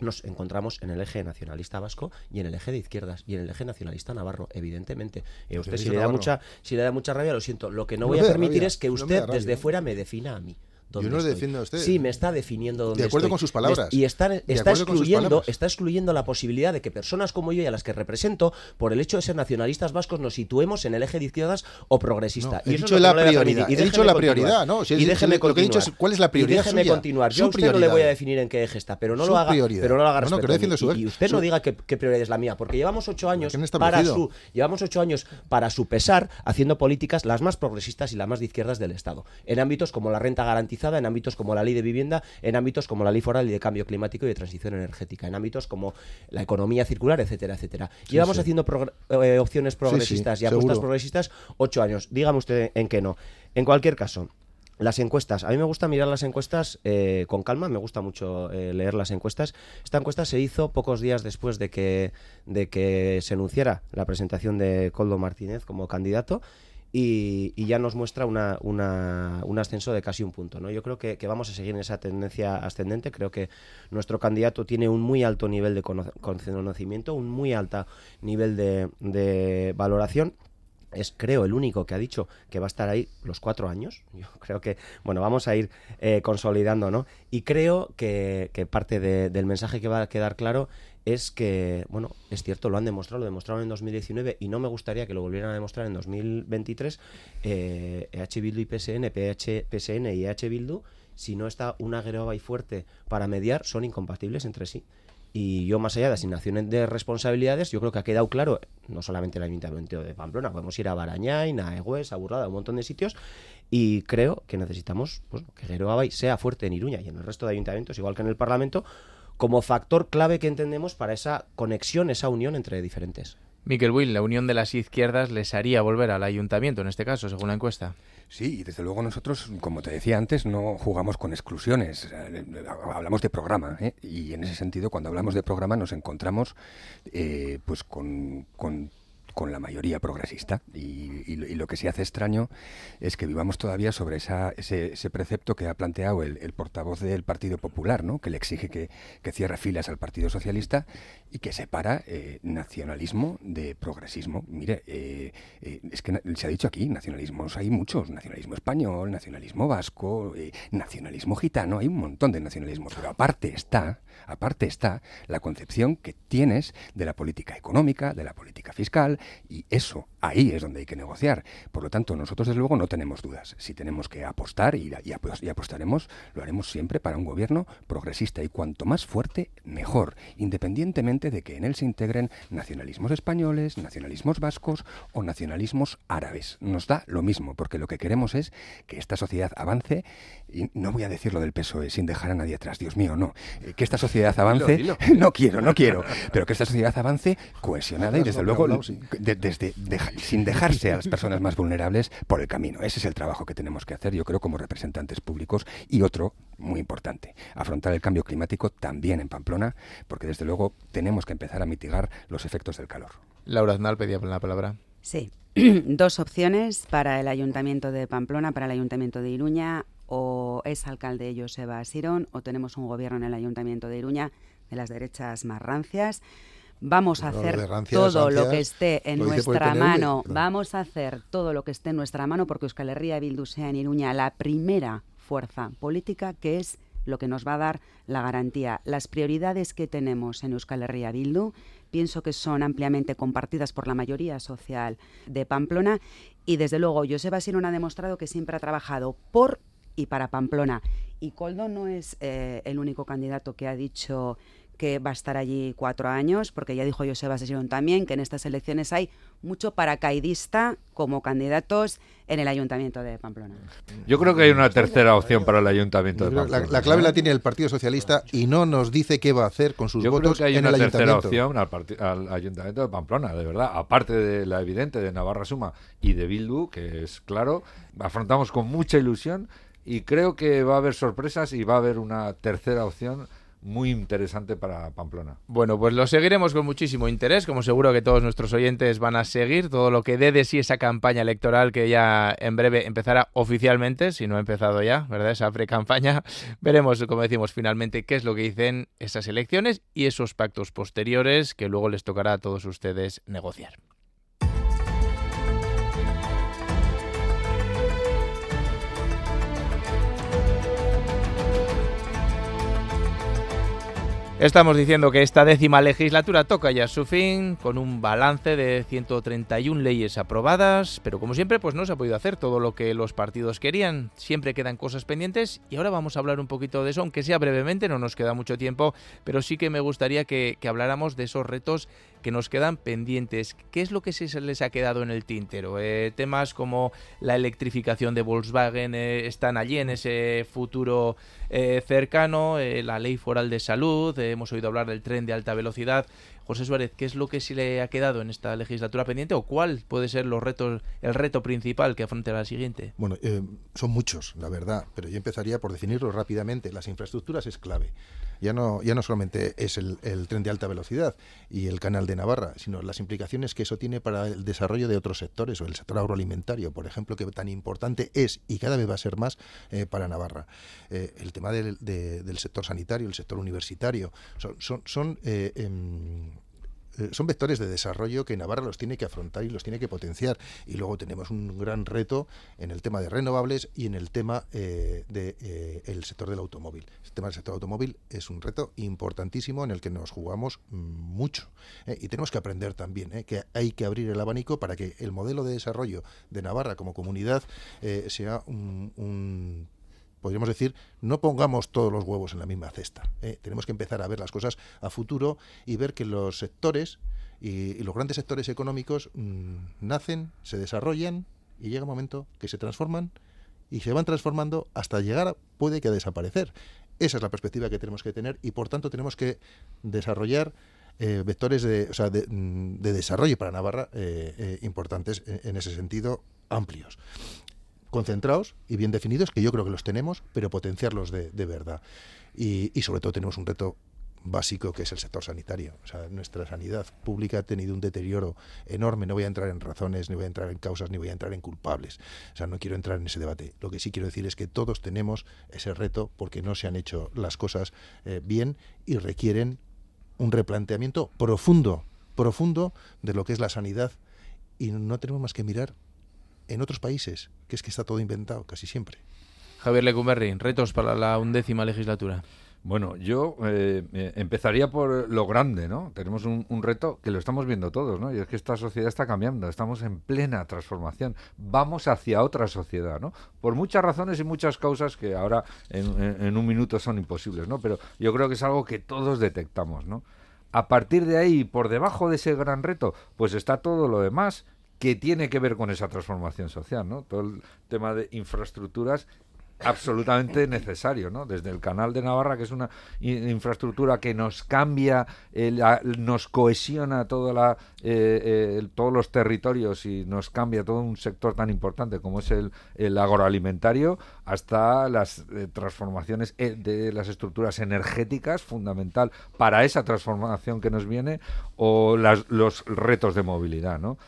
nos encontramos en el eje nacionalista vasco y en el eje de izquierdas y en el eje nacionalista navarro, evidentemente. Y a usted si le da navarro. mucha si le da mucha rabia, lo siento. Lo que no, No voy a permitir rabia, es que usted desde fuera me defina a mí. Dónde no estoy. defiendo a usted. Sí, me está definiendo dónde De acuerdo estoy. con sus palabras. Y está, está excluyendo, está excluyendo la posibilidad de que personas como yo y a las que represento, por el hecho de ser nacionalistas vascos, nos situemos en el eje de izquierdas o progresista. No, y he eso dicho lo la no prioridad. Y he dicho la continuar. prioridad, ¿no? Si y déjeme lo que he dicho es continuar. cuál es la prioridad Y déjeme suya, continuar. Yo a usted no le voy a definir en qué eje está, pero no Su lo haga, prioridad. pero no lo haga No, respeto lo su- Y, y usted no diga qué, qué prioridad es la mía, porque llevamos ocho años para su llevamos ocho años para su pesar haciendo políticas las más progresistas y las más de izquierdas del Estado, en ámbitos como la renta garantizada, en ámbitos como la ley de vivienda, en ámbitos como la ley foral y de cambio climático y de transición energética, en ámbitos como la economía circular, etcétera, etcétera. Sí, Llevamos sí. haciendo progr- eh, opciones progresistas y apuestas seguro. progresistas ocho años. Dígame usted en qué no. En cualquier caso. Las encuestas. A mí me gusta mirar las encuestas eh, con calma, me gusta mucho eh, leer las encuestas. Esta encuesta se hizo pocos días después de que, de que se anunciara la presentación de Coldo Martínez como candidato y, y ya nos muestra una, una- un ascenso de casi un punto. ¿no? Yo creo que, vamos a seguir en esa tendencia ascendente. Creo que nuestro candidato tiene un muy alto nivel de cono- conocimiento, un muy alto nivel de valoración es creo el único que ha dicho que va a estar ahí los cuatro años. <laughs> Yo creo que, bueno, vamos a ir eh, consolidando, ¿no? Y creo que, que parte de- del mensaje que va a quedar claro es que, bueno, es cierto, lo han demostrado, lo demostraron en 2019 y no me gustaría que lo volvieran a demostrar en 2023. Eh, EH Bildu y PSN, PH, PSN y EH Bildu, si no está una ahí fuerte para mediar, son incompatibles entre sí. Y yo, más allá de asignaciones de responsabilidades, yo creo que ha quedado claro, no solamente el Ayuntamiento de Pamplona, podemos ir a Barañain, a a Burrada, a un montón de sitios, y creo que necesitamos pues, que Geroabay sea fuerte en Iruña y en el resto de ayuntamientos, igual que en el Parlamento, como factor clave que entendemos para esa conexión, esa unión entre diferentes. Miquel Will, la unión de las izquierdas les haría volver al ayuntamiento, en este caso, según la encuesta. Sí, y desde luego nosotros, como te decía antes, no jugamos con exclusiones. Eh, Hablamos de programa, ¿eh? y en ese sentido, cuando hablamos de programa, nos encontramos eh, pues con, con con la mayoría progresista y, lo que se hace extraño es que vivamos todavía sobre esa, ese, ese, precepto que ha planteado el, portavoz del Partido Popular, ¿no? que le exige que, cierre filas al Partido Socialista y que separa eh, nacionalismo de progresismo. Mire, eh, eh, es que se ha dicho aquí, nacionalismos hay muchos, nacionalismo español, nacionalismo vasco, nacionalismo gitano, hay un montón de nacionalismos, pero aparte está, aparte está la concepción que tienes de la política económica, de la política fiscal, y eso, ahí es donde hay que negociar. Por lo tanto, nosotros desde luego no tenemos dudas. Si tenemos que apostar, y, y, y, apostaremos, lo haremos siempre para un gobierno progresista y cuanto más fuerte, mejor, independientemente de que en él se integren nacionalismos españoles, nacionalismos vascos o nacionalismos árabes. Nos da lo mismo, porque lo que queremos es que esta sociedad avance, y no voy a decir lo del PSOE sin dejar a nadie atrás, Dios mío, no, eh, que esta sociedad <laughs> avance, <laughs> no quiero, no quiero, pero que esta sociedad avance cohesionada y desde luego de, desde, de, sin dejarse a las personas más vulnerables por el camino. Ese es el trabajo que tenemos que hacer, yo creo, como representantes públicos. Y otro, muy importante, afrontar el cambio climático también en Pamplona, porque desde luego tenemos que empezar a mitigar los efectos del calor. Laura Aznal pedía la palabra. Sí, <clears throat> dos opciones para el Ayuntamiento de Pamplona, para el Ayuntamiento de Iruña, o es alcalde Joseba Sirón, o tenemos un gobierno en el Ayuntamiento de Iruña de las derechas más rancias. Vamos a hacer todo lo que esté en nuestra mano. claro. Vamos a hacer todo lo que esté en nuestra mano porque Euskal Herria Bildu sea en Iruña la primera fuerza política que es lo que nos va a dar la garantía. Las prioridades que tenemos en Euskal Herria Bildu pienso que son ampliamente compartidas por la mayoría social de Pamplona y desde luego Joseba Sirón ha demostrado que siempre ha trabajado por y para Pamplona. Y Coldo no es eh, el único candidato que ha dicho que va a estar allí cuatro años, porque ya dijo Joseba Sirón también que en estas elecciones hay mucho paracaidista como candidatos en el Ayuntamiento de Pamplona. Yo creo que hay una tercera opción para el Ayuntamiento de creo que la, Pamplona. la clave ¿eh? la tiene el Partido Socialista y no nos dice qué va a hacer con sus Yo creo votos que hay en una el tercera ayuntamiento. opción al, parti- al Ayuntamiento de Pamplona, de verdad. Aparte de la evidente de Navarra Suma y de Bildu, que es claro, afrontamos con mucha ilusión y creo que va a haber sorpresas y va a haber una tercera opción muy interesante para Pamplona. Bueno, pues lo seguiremos con muchísimo interés, como seguro que todos nuestros oyentes van a seguir todo lo que dé de sí esa campaña electoral que ya en breve empezará oficialmente, si no ha empezado ya, ¿verdad? Esa pre-campaña. <laughs> Veremos, como decimos, finalmente qué es lo que dicen esas elecciones y esos pactos posteriores que luego les tocará a todos ustedes negociar. Estamos diciendo que esta décima legislatura toca ya su fin con un balance de 131 leyes aprobadas, pero como siempre pues no se ha podido hacer todo lo que los partidos querían, siempre quedan cosas pendientes y ahora vamos a hablar un poquito de eso, aunque sea brevemente, no nos queda mucho tiempo, pero sí que me gustaría que, que habláramos de esos retos que nos quedan pendientes. ¿Qué es lo que se les ha quedado en el tintero? Eh, temas como la electrificación de Volkswagen eh, están allí en ese futuro eh, cercano, la ley foral de salud, hemos oído hablar del tren de alta velocidad. José Suárez, ¿qué es lo que se le ha quedado en esta legislatura pendiente o cuál puede ser los retos, el reto principal que afronte la siguiente? Bueno, eh, son muchos, la verdad, pero yo empezaría por definirlo rápidamente. Las infraestructuras es clave. Ya no, ya no solamente es el, tren de alta velocidad y el canal de Navarra, sino las implicaciones que eso tiene para el desarrollo de otros sectores, o el sector agroalimentario, por ejemplo, que tan importante es y cada vez va a ser más eh, para Navarra. Eh, el tema del, de- del sector sanitario, el sector universitario, son, son, son eh, em, eh, son vectores de desarrollo que Navarra los tiene que afrontar y los tiene que potenciar. Y luego tenemos un gran reto en el tema de renovables y en el tema eh, del sector del automóvil. El tema del sector automóvil es un reto importantísimo en el que nos jugamos mm, mucho. ¿eh? Y tenemos que aprender también ¿eh? que hay que abrir el abanico para que el modelo de desarrollo de Navarra como comunidad eh, sea un podríamos decir, no pongamos todos los huevos en la misma cesta. ¿eh? Tenemos que empezar a ver las cosas a futuro y ver que los sectores y, los grandes sectores económicos mm, nacen, se desarrollan y llega un momento que se transforman y se van transformando hasta llegar, puede que a desaparecer. Esa es la perspectiva que tenemos que tener y por tanto tenemos que desarrollar eh, vectores de, o sea, de, mm, de desarrollo para Navarra eh, importantes en ese sentido amplios concentrados y bien definidos, que yo creo que los tenemos, pero potenciarlos de, de verdad. Y, y sobre todo tenemos un reto básico que es el sector sanitario. O sea, nuestra sanidad pública ha tenido un deterioro enorme. No voy a entrar en razones, ni voy a entrar en causas, ni voy a entrar en culpables. O sea, no quiero entrar en ese debate. Lo que sí quiero decir es que todos tenemos ese reto porque no se han hecho las cosas eh, bien y requieren un replanteamiento profundo, profundo de lo que es la sanidad. Y no tenemos más que mirar en otros países, que es que está todo inventado casi siempre. Javier Lecumberri, retos para la undécima legislatura. Bueno, yo eh, eh, empezaría por lo grande, ¿no? Tenemos un, un reto que lo estamos viendo todos, ¿no? Y es que esta sociedad está cambiando, estamos en plena transformación, vamos hacia otra sociedad, ¿no? Por muchas razones y muchas causas que ahora en, en- en un minuto son imposibles, ¿no? Pero yo creo que es algo que todos detectamos, ¿no? A partir de ahí, por debajo de ese gran reto, pues está todo lo demás que tiene que ver con esa transformación social, ¿no? Todo el tema de infraestructuras absolutamente <laughs> necesario, ¿no? Desde el canal de Navarra, que es una infraestructura que nos cambia, eh, la- nos cohesiona toda la, eh, eh, todos los territorios y nos cambia todo un sector tan importante como es el, el agroalimentario, hasta las eh, transformaciones eh, de las estructuras energéticas, fundamental para esa transformación que nos viene, o las- los retos de movilidad, ¿no?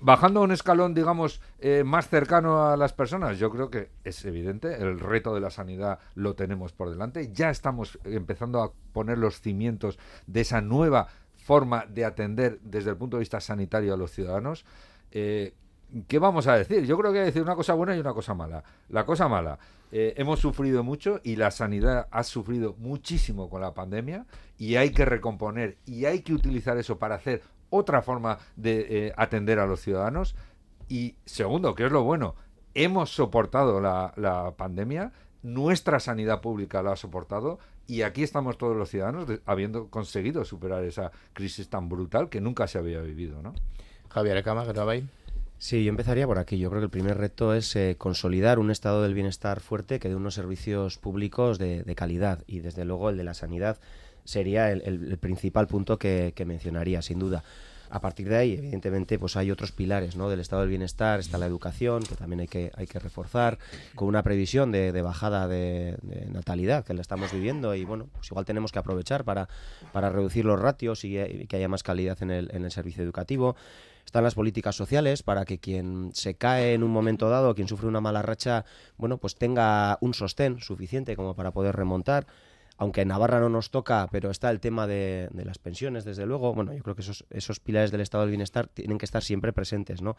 Bajando un escalón, digamos, eh, más cercano a las personas, yo creo que es evidente, el reto de la sanidad lo tenemos por delante. Ya estamos empezando a poner los cimientos de esa nueva forma de atender desde el punto de vista sanitario a los ciudadanos. Eh, ¿Qué vamos a decir? Yo creo que hay que decir una cosa buena y una cosa mala. La cosa mala, eh, hemos sufrido mucho y la sanidad ha sufrido muchísimo con la pandemia y hay que recomponer y hay que utilizar eso para hacer otra forma de eh, atender a los ciudadanos. Y segundo, que es lo bueno, hemos soportado la, pandemia, nuestra sanidad pública la ha soportado y aquí estamos todos los ciudadanos habiendo conseguido superar esa crisis tan brutal que nunca se había vivido, ¿no? Javier Cama, ahí. Sí, yo empezaría por aquí. Yo creo que el primer reto es eh, consolidar un estado del bienestar fuerte que dé unos servicios públicos de, calidad y desde luego el de la sanidad sería el, principal punto que, mencionaría, sin duda. A partir de ahí, evidentemente, pues hay otros pilares ¿no? del estado del bienestar, está la educación, que también hay que, hay que reforzar, con una previsión de, bajada de, natalidad que la estamos viviendo y bueno, pues igual tenemos que aprovechar para, para reducir los ratios y, que haya más calidad en el, en el servicio educativo están las políticas sociales para que quien se cae en un momento dado, quien sufre una mala racha, bueno, pues tenga un sostén suficiente como para poder remontar aunque en Navarra no nos toca, pero está el tema de, las pensiones, desde luego. Bueno, yo creo que esos, esos pilares del estado del bienestar tienen que estar siempre presentes, ¿no?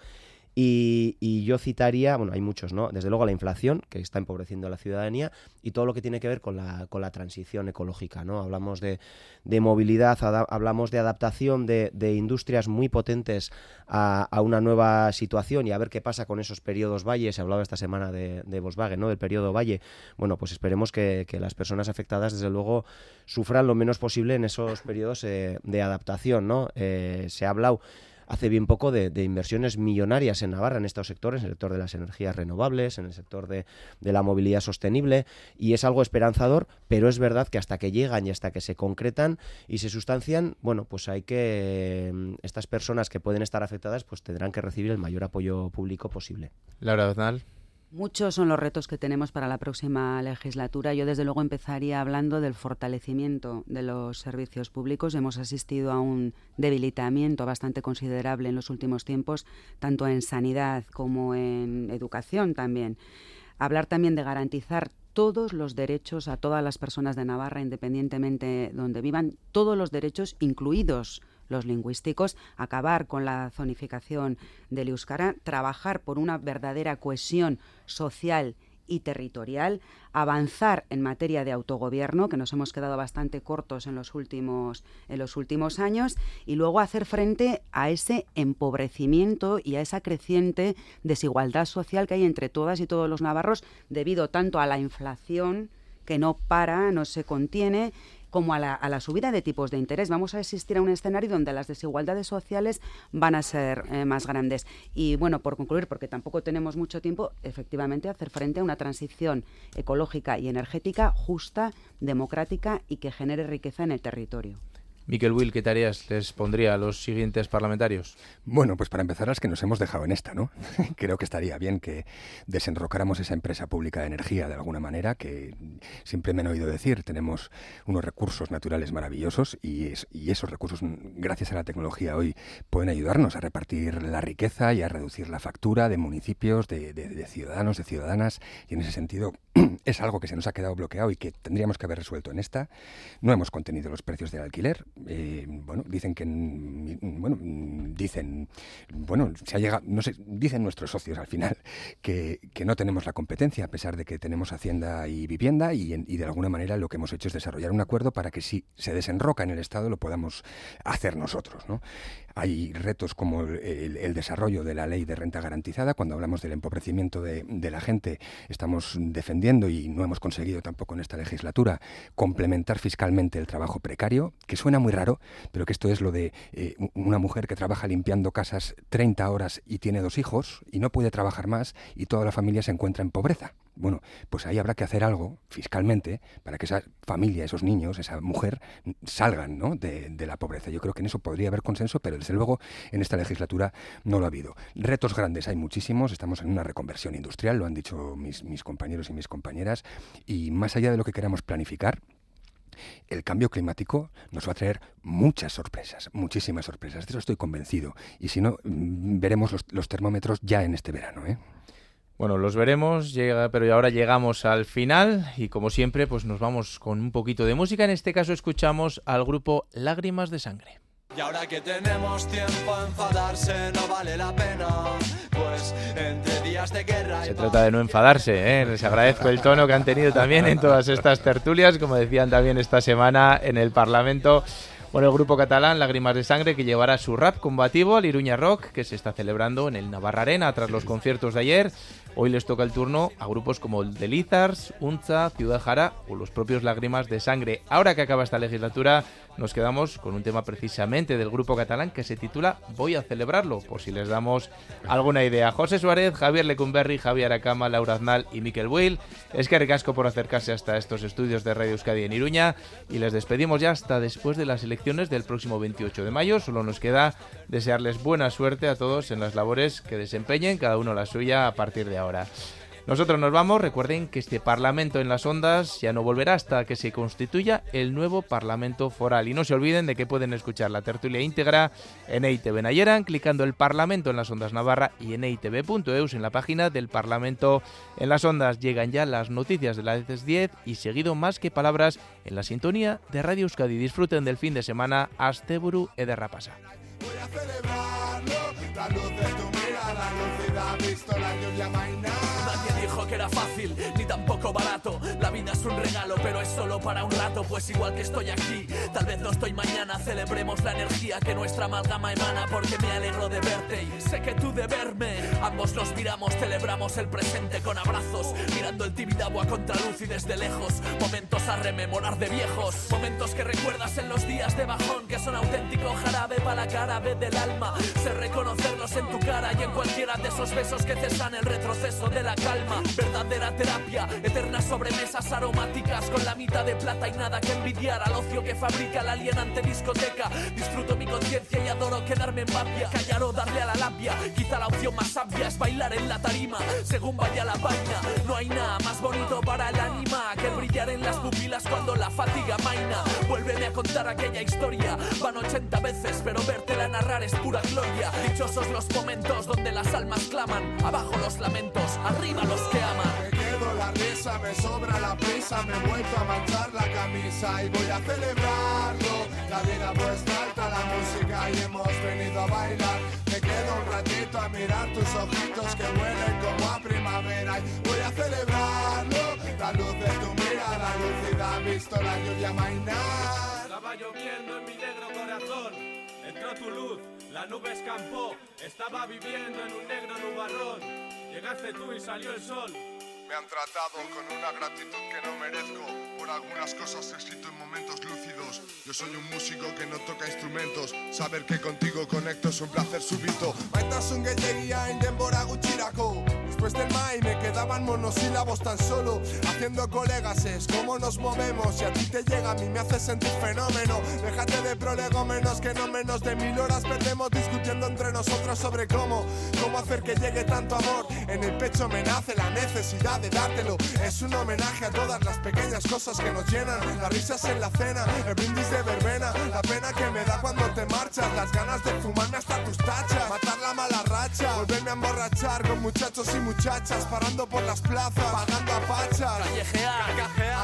Y, yo citaría, bueno, hay muchos, ¿no? Desde luego la inflación, que está empobreciendo a la ciudadanía, y todo lo que tiene que ver con la, con la transición ecológica, ¿no? Hablamos de, movilidad, hablamos de adaptación de, industrias muy potentes a, una nueva situación y a ver qué pasa con esos periodos valle. Se hablaba esta semana de, Volkswagen, ¿no? Del periodo valle. Bueno, pues esperemos que, las personas afectadas, desde luego, sufran lo menos posible en esos periodos eh, de adaptación, ¿no? Eh, se ha hablado hace bien poco de, inversiones millonarias en Navarra en estos sectores, en el sector de las energías renovables, en el sector de, la movilidad sostenible, y es algo esperanzador, pero es verdad que hasta que llegan y hasta que se concretan y se sustancian, bueno, pues hay que, mm, estas personas que pueden estar afectadas, pues tendrán que recibir el mayor apoyo público posible. Laura. Muchos son los retos que tenemos para la próxima legislatura. Yo, desde luego, empezaría hablando del fortalecimiento de los servicios públicos. Hemos asistido a un debilitamiento bastante considerable en los últimos tiempos, tanto en sanidad como en educación también. Hablar también de garantizar todos los derechos a todas las personas de Navarra, independientemente donde vivan, todos los derechos, incluidos los lingüísticos, acabar con la zonificación del euskara, trabajar por una verdadera cohesión social y territorial, avanzar en materia de autogobierno, que nos hemos quedado bastante cortos en los últimos, en los últimos años, y luego hacer frente a ese empobrecimiento y a esa creciente desigualdad social que hay entre todas y todos los navarros debido tanto a la inflación que no para, no se contiene, como a la, subida de tipos de interés. Vamos a asistir a un escenario donde las desigualdades sociales van a ser eh, más grandes. Y bueno, por concluir, porque tampoco tenemos mucho tiempo, efectivamente hacer frente a una transición ecológica y energética justa, democrática y que genere riqueza en el territorio. Miquel Will, ¿qué tareas les pondría a los siguientes parlamentarios? Bueno, pues para empezar las que nos hemos dejado en esta, ¿no? <laughs> Creo que estaría bien que desenrocáramos esa empresa pública de energía de alguna manera, que siempre me han oído decir, tenemos unos recursos naturales maravillosos y, esos recursos, gracias a la tecnología hoy, pueden ayudarnos a repartir la riqueza y a reducir la factura de municipios, de ciudadanos, de ciudadanas, y en ese sentido <clears throat> es algo que se nos ha quedado bloqueado y que tendríamos que haber resuelto en esta. No hemos contenido los precios del alquiler, eh, bueno, dicen que, bueno, dicen, bueno, se ha llegado, no sé, dicen nuestros socios al final <laughs> que, no tenemos la competencia a pesar de que tenemos Hacienda y Vivienda y, y, de alguna manera lo que hemos hecho es desarrollar un acuerdo para que si se desenroca en el Estado lo podamos hacer nosotros, ¿no? Hay retos como el, desarrollo de la ley de renta garantizada. Cuando hablamos del empobrecimiento de, la gente, estamos defendiendo, y no hemos conseguido tampoco en esta legislatura, complementar fiscalmente el trabajo precario, que suena muy raro, pero que esto es lo de eh, una mujer que trabaja limpiando casas 30 horas y tiene dos hijos y no puede trabajar más y toda la familia se encuentra en pobreza. Bueno, pues ahí habrá que hacer algo fiscalmente para que esa familia, esos niños, esa mujer salgan ¿no? de, la pobreza. Yo creo que en eso podría haber consenso, pero desde luego en esta legislatura no lo ha habido. Retos grandes hay muchísimos, estamos en una reconversión industrial, lo han dicho mis, compañeros y mis compañeras, y más allá de lo que queramos planificar, el cambio climático nos va a traer muchas sorpresas, muchísimas sorpresas. De eso estoy convencido. Y si no, mm, veremos los, los termómetros ya en este verano. ¿eh? Bueno, los veremos, llega, pero ahora llegamos al final y como siempre, pues nos vamos con un poquito de música. En este caso escuchamos al grupo Lágrimas de Sangre. Y ahora que tenemos tiempo a enfadarse no vale la pena, pues entre días de guerra... Se trata de no enfadarse, ¿eh? les agradezco el tono que han tenido también en todas estas tertulias, como decían también esta semana en el Parlamento. Bueno, el grupo catalán Lágrimas de Sangre que llevará su rap combativo al Iruña Rock, que se está celebrando en el Navarra Arena tras los conciertos de ayer. Hoy les toca el turno a grupos como el de Lizards, Unza, Ciudad Jara o los propios Lágrimas de Sangre. Ahora que acaba esta legislatura, nos quedamos con un tema precisamente del grupo catalán que se titula Voy a celebrarlo, por si les damos alguna idea. José Suárez, Javier Lecumberri, Javier Aracama, Laura Aznal y Miquel Will. Es que recasco por acercarse hasta estos estudios de Radio Euskadi en Iruña y les despedimos ya hasta después de las elecciones del próximo 28 de mayo. Solo nos queda desearles buena suerte a todos en las labores que desempeñen, cada uno la suya a partir de ahora. Nosotros nos vamos, recuerden que este Parlamento en las Ondas ya no volverá hasta que se constituya el nuevo Parlamento Foral. Y no se olviden de que pueden escuchar la tertulia íntegra en EITV Nayeran, clicando el Parlamento en las Ondas Navarra y en eitv.eus en la página del Parlamento en las Ondas. Llegan ya las noticias de las 10 y seguido más que palabras en la sintonía de Radio Euskadi. Disfruten del fin de semana. Asteburu Ederrapasa. Voy a la luz y da visto la lluvia mainada. Dijo que era fácil, ni tampoco barato. La vida es un regalo, pero es solo para un rato. Pues igual que estoy aquí, tal vez no estoy mañana. Celebremos la energía que nuestra amalgama emana, porque me alegro de verte y sé que tú de verme. Ambos nos miramos, celebramos el presente con abrazos, mirando el Tibidabo a contraluz y desde lejos. Momentos a rememorar de viejos, momentos que recuerdas en los días de bajón, que son auténtico jarabe para la cara B del alma. Sé reconocerlos en tu cara y en cualquiera de esos besos que cesan el retroceso de la calma. Verdadera terapia, eternas sobremesas aromáticas con la mitad de plata y nada que envidiar al ocio que fabrica la alienante discoteca. Disfruto mi conciencia y adoro quedarme en papia, callar o darle a la labia. Quizá la opción más sabia es bailar en la tarima, según vaya la vaina. No hay nada más bonito para el ánima que brillar en las pupilas cuando la fatiga maina. Vuélveme a contar aquella historia, van 80 veces, pero vértela narrar es pura gloria. Dichosos los momentos donde las almas claman, abajo los lamentos, arriba los que aman. Me quedo la risa, me sobra la prisa, me he vuelto a manchar la camisa y voy a celebrarlo. La vida puesta alta, la música y hemos venido a bailar. Me quedo un ratito a mirar tus ojitos que huelen como a primavera y voy a celebrarlo. La luz de tu mirada lúcida, ha visto la lluvia mainar. Estaba lloviendo en mi negro corazón, entró tu luz, la nube escampó, estaba viviendo en un negro nubarrón, llegaste tú y salió el sol. Me han tratado con una gratitud que no merezco. Por algunas cosas escrito en momentos lúcidos. Yo soy un músico que no toca instrumentos. Saber que contigo conecto es un placer súbito. Maitasun gehiagia indembora gutxirako Después del mai me quedaban monosílabos tan solo. Haciendo colegas es cómo nos movemos Si a ti te llega a mí me hace sentir fenómeno. Déjate de prolegómenos que no menos de mil horas perdemos Discutiendo entre nosotros sobre cómo Cómo hacer que llegue tanto amor. En el pecho me nace la necesidad de dártelo. Es un homenaje a todas las pequeñas cosas que nos llenan. Las risas en la cena, el brindis de verbena La pena que me da cuando te marchas Las ganas de fumarme hasta tus tachas Matar la mala racha, volverme a emborrachar Con muchachos y muchachas Parando por las plazas, pagando a pachas Callejear,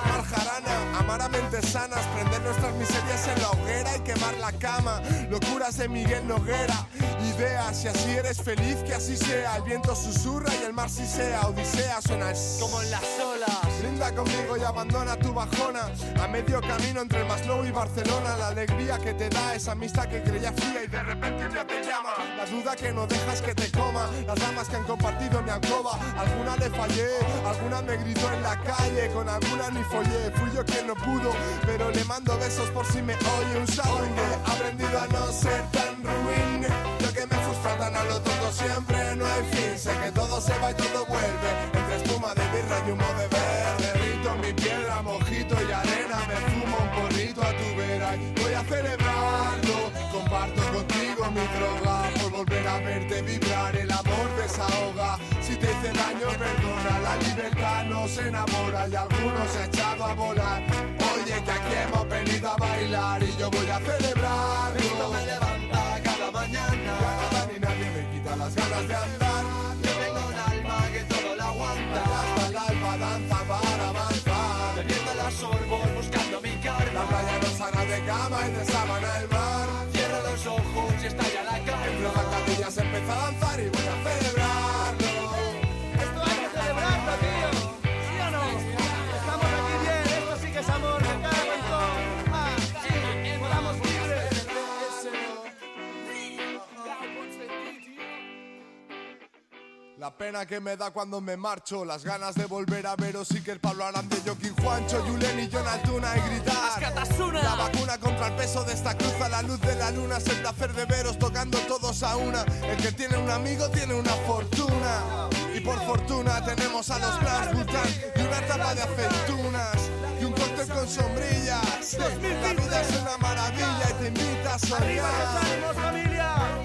Amar jarana, amar a mentes sanas Prender nuestras miserias en la hoguera y quemar la cama Locuras de Miguel Noguera Ideas, si así eres feliz, que así sea El viento susurra y el mar si sea Odisea suena como en las olas. Brinda conmigo y abandona tu bajona. A medio camino entre el Maslow y Barcelona. La alegría que te da esa amistad que creía fría y de repente ya te llama. La duda que no dejas que te coma. Las damas que han compartido mi alcoba. Alguna le fallé, alguna me gritó en la calle. Con alguna ni follé. Fui yo quien no pudo, pero le mando besos por si me oye un shouting. He aprendido a no ser tan ruin. Yo que me frustra tan a lo tonto siempre no hay fin. Sé que todo se va y todo vuelve. Nos enamora Y algunos se ha echado a volar Oye que aquí hemos venido a bailar y yo voy a celebrar. Esto me levanta cada mañana. Nada ni nadie me quita las ganas de andar. La pena que me da cuando me marcho, las ganas de volver a veros y que el Pablo Arande, Joaquín Juancho, Julen y John Altuna y gritar. La vacuna contra el peso de esta cruz a la luz de la luna es el placer de veros tocando todos a una. El que tiene un amigo tiene una fortuna. Y por fortuna tenemos a los Blas Bután y una tapa de aceitunas. Y un cóctel con sombrillas. La vida es una maravilla y te invita a soñar. Familia.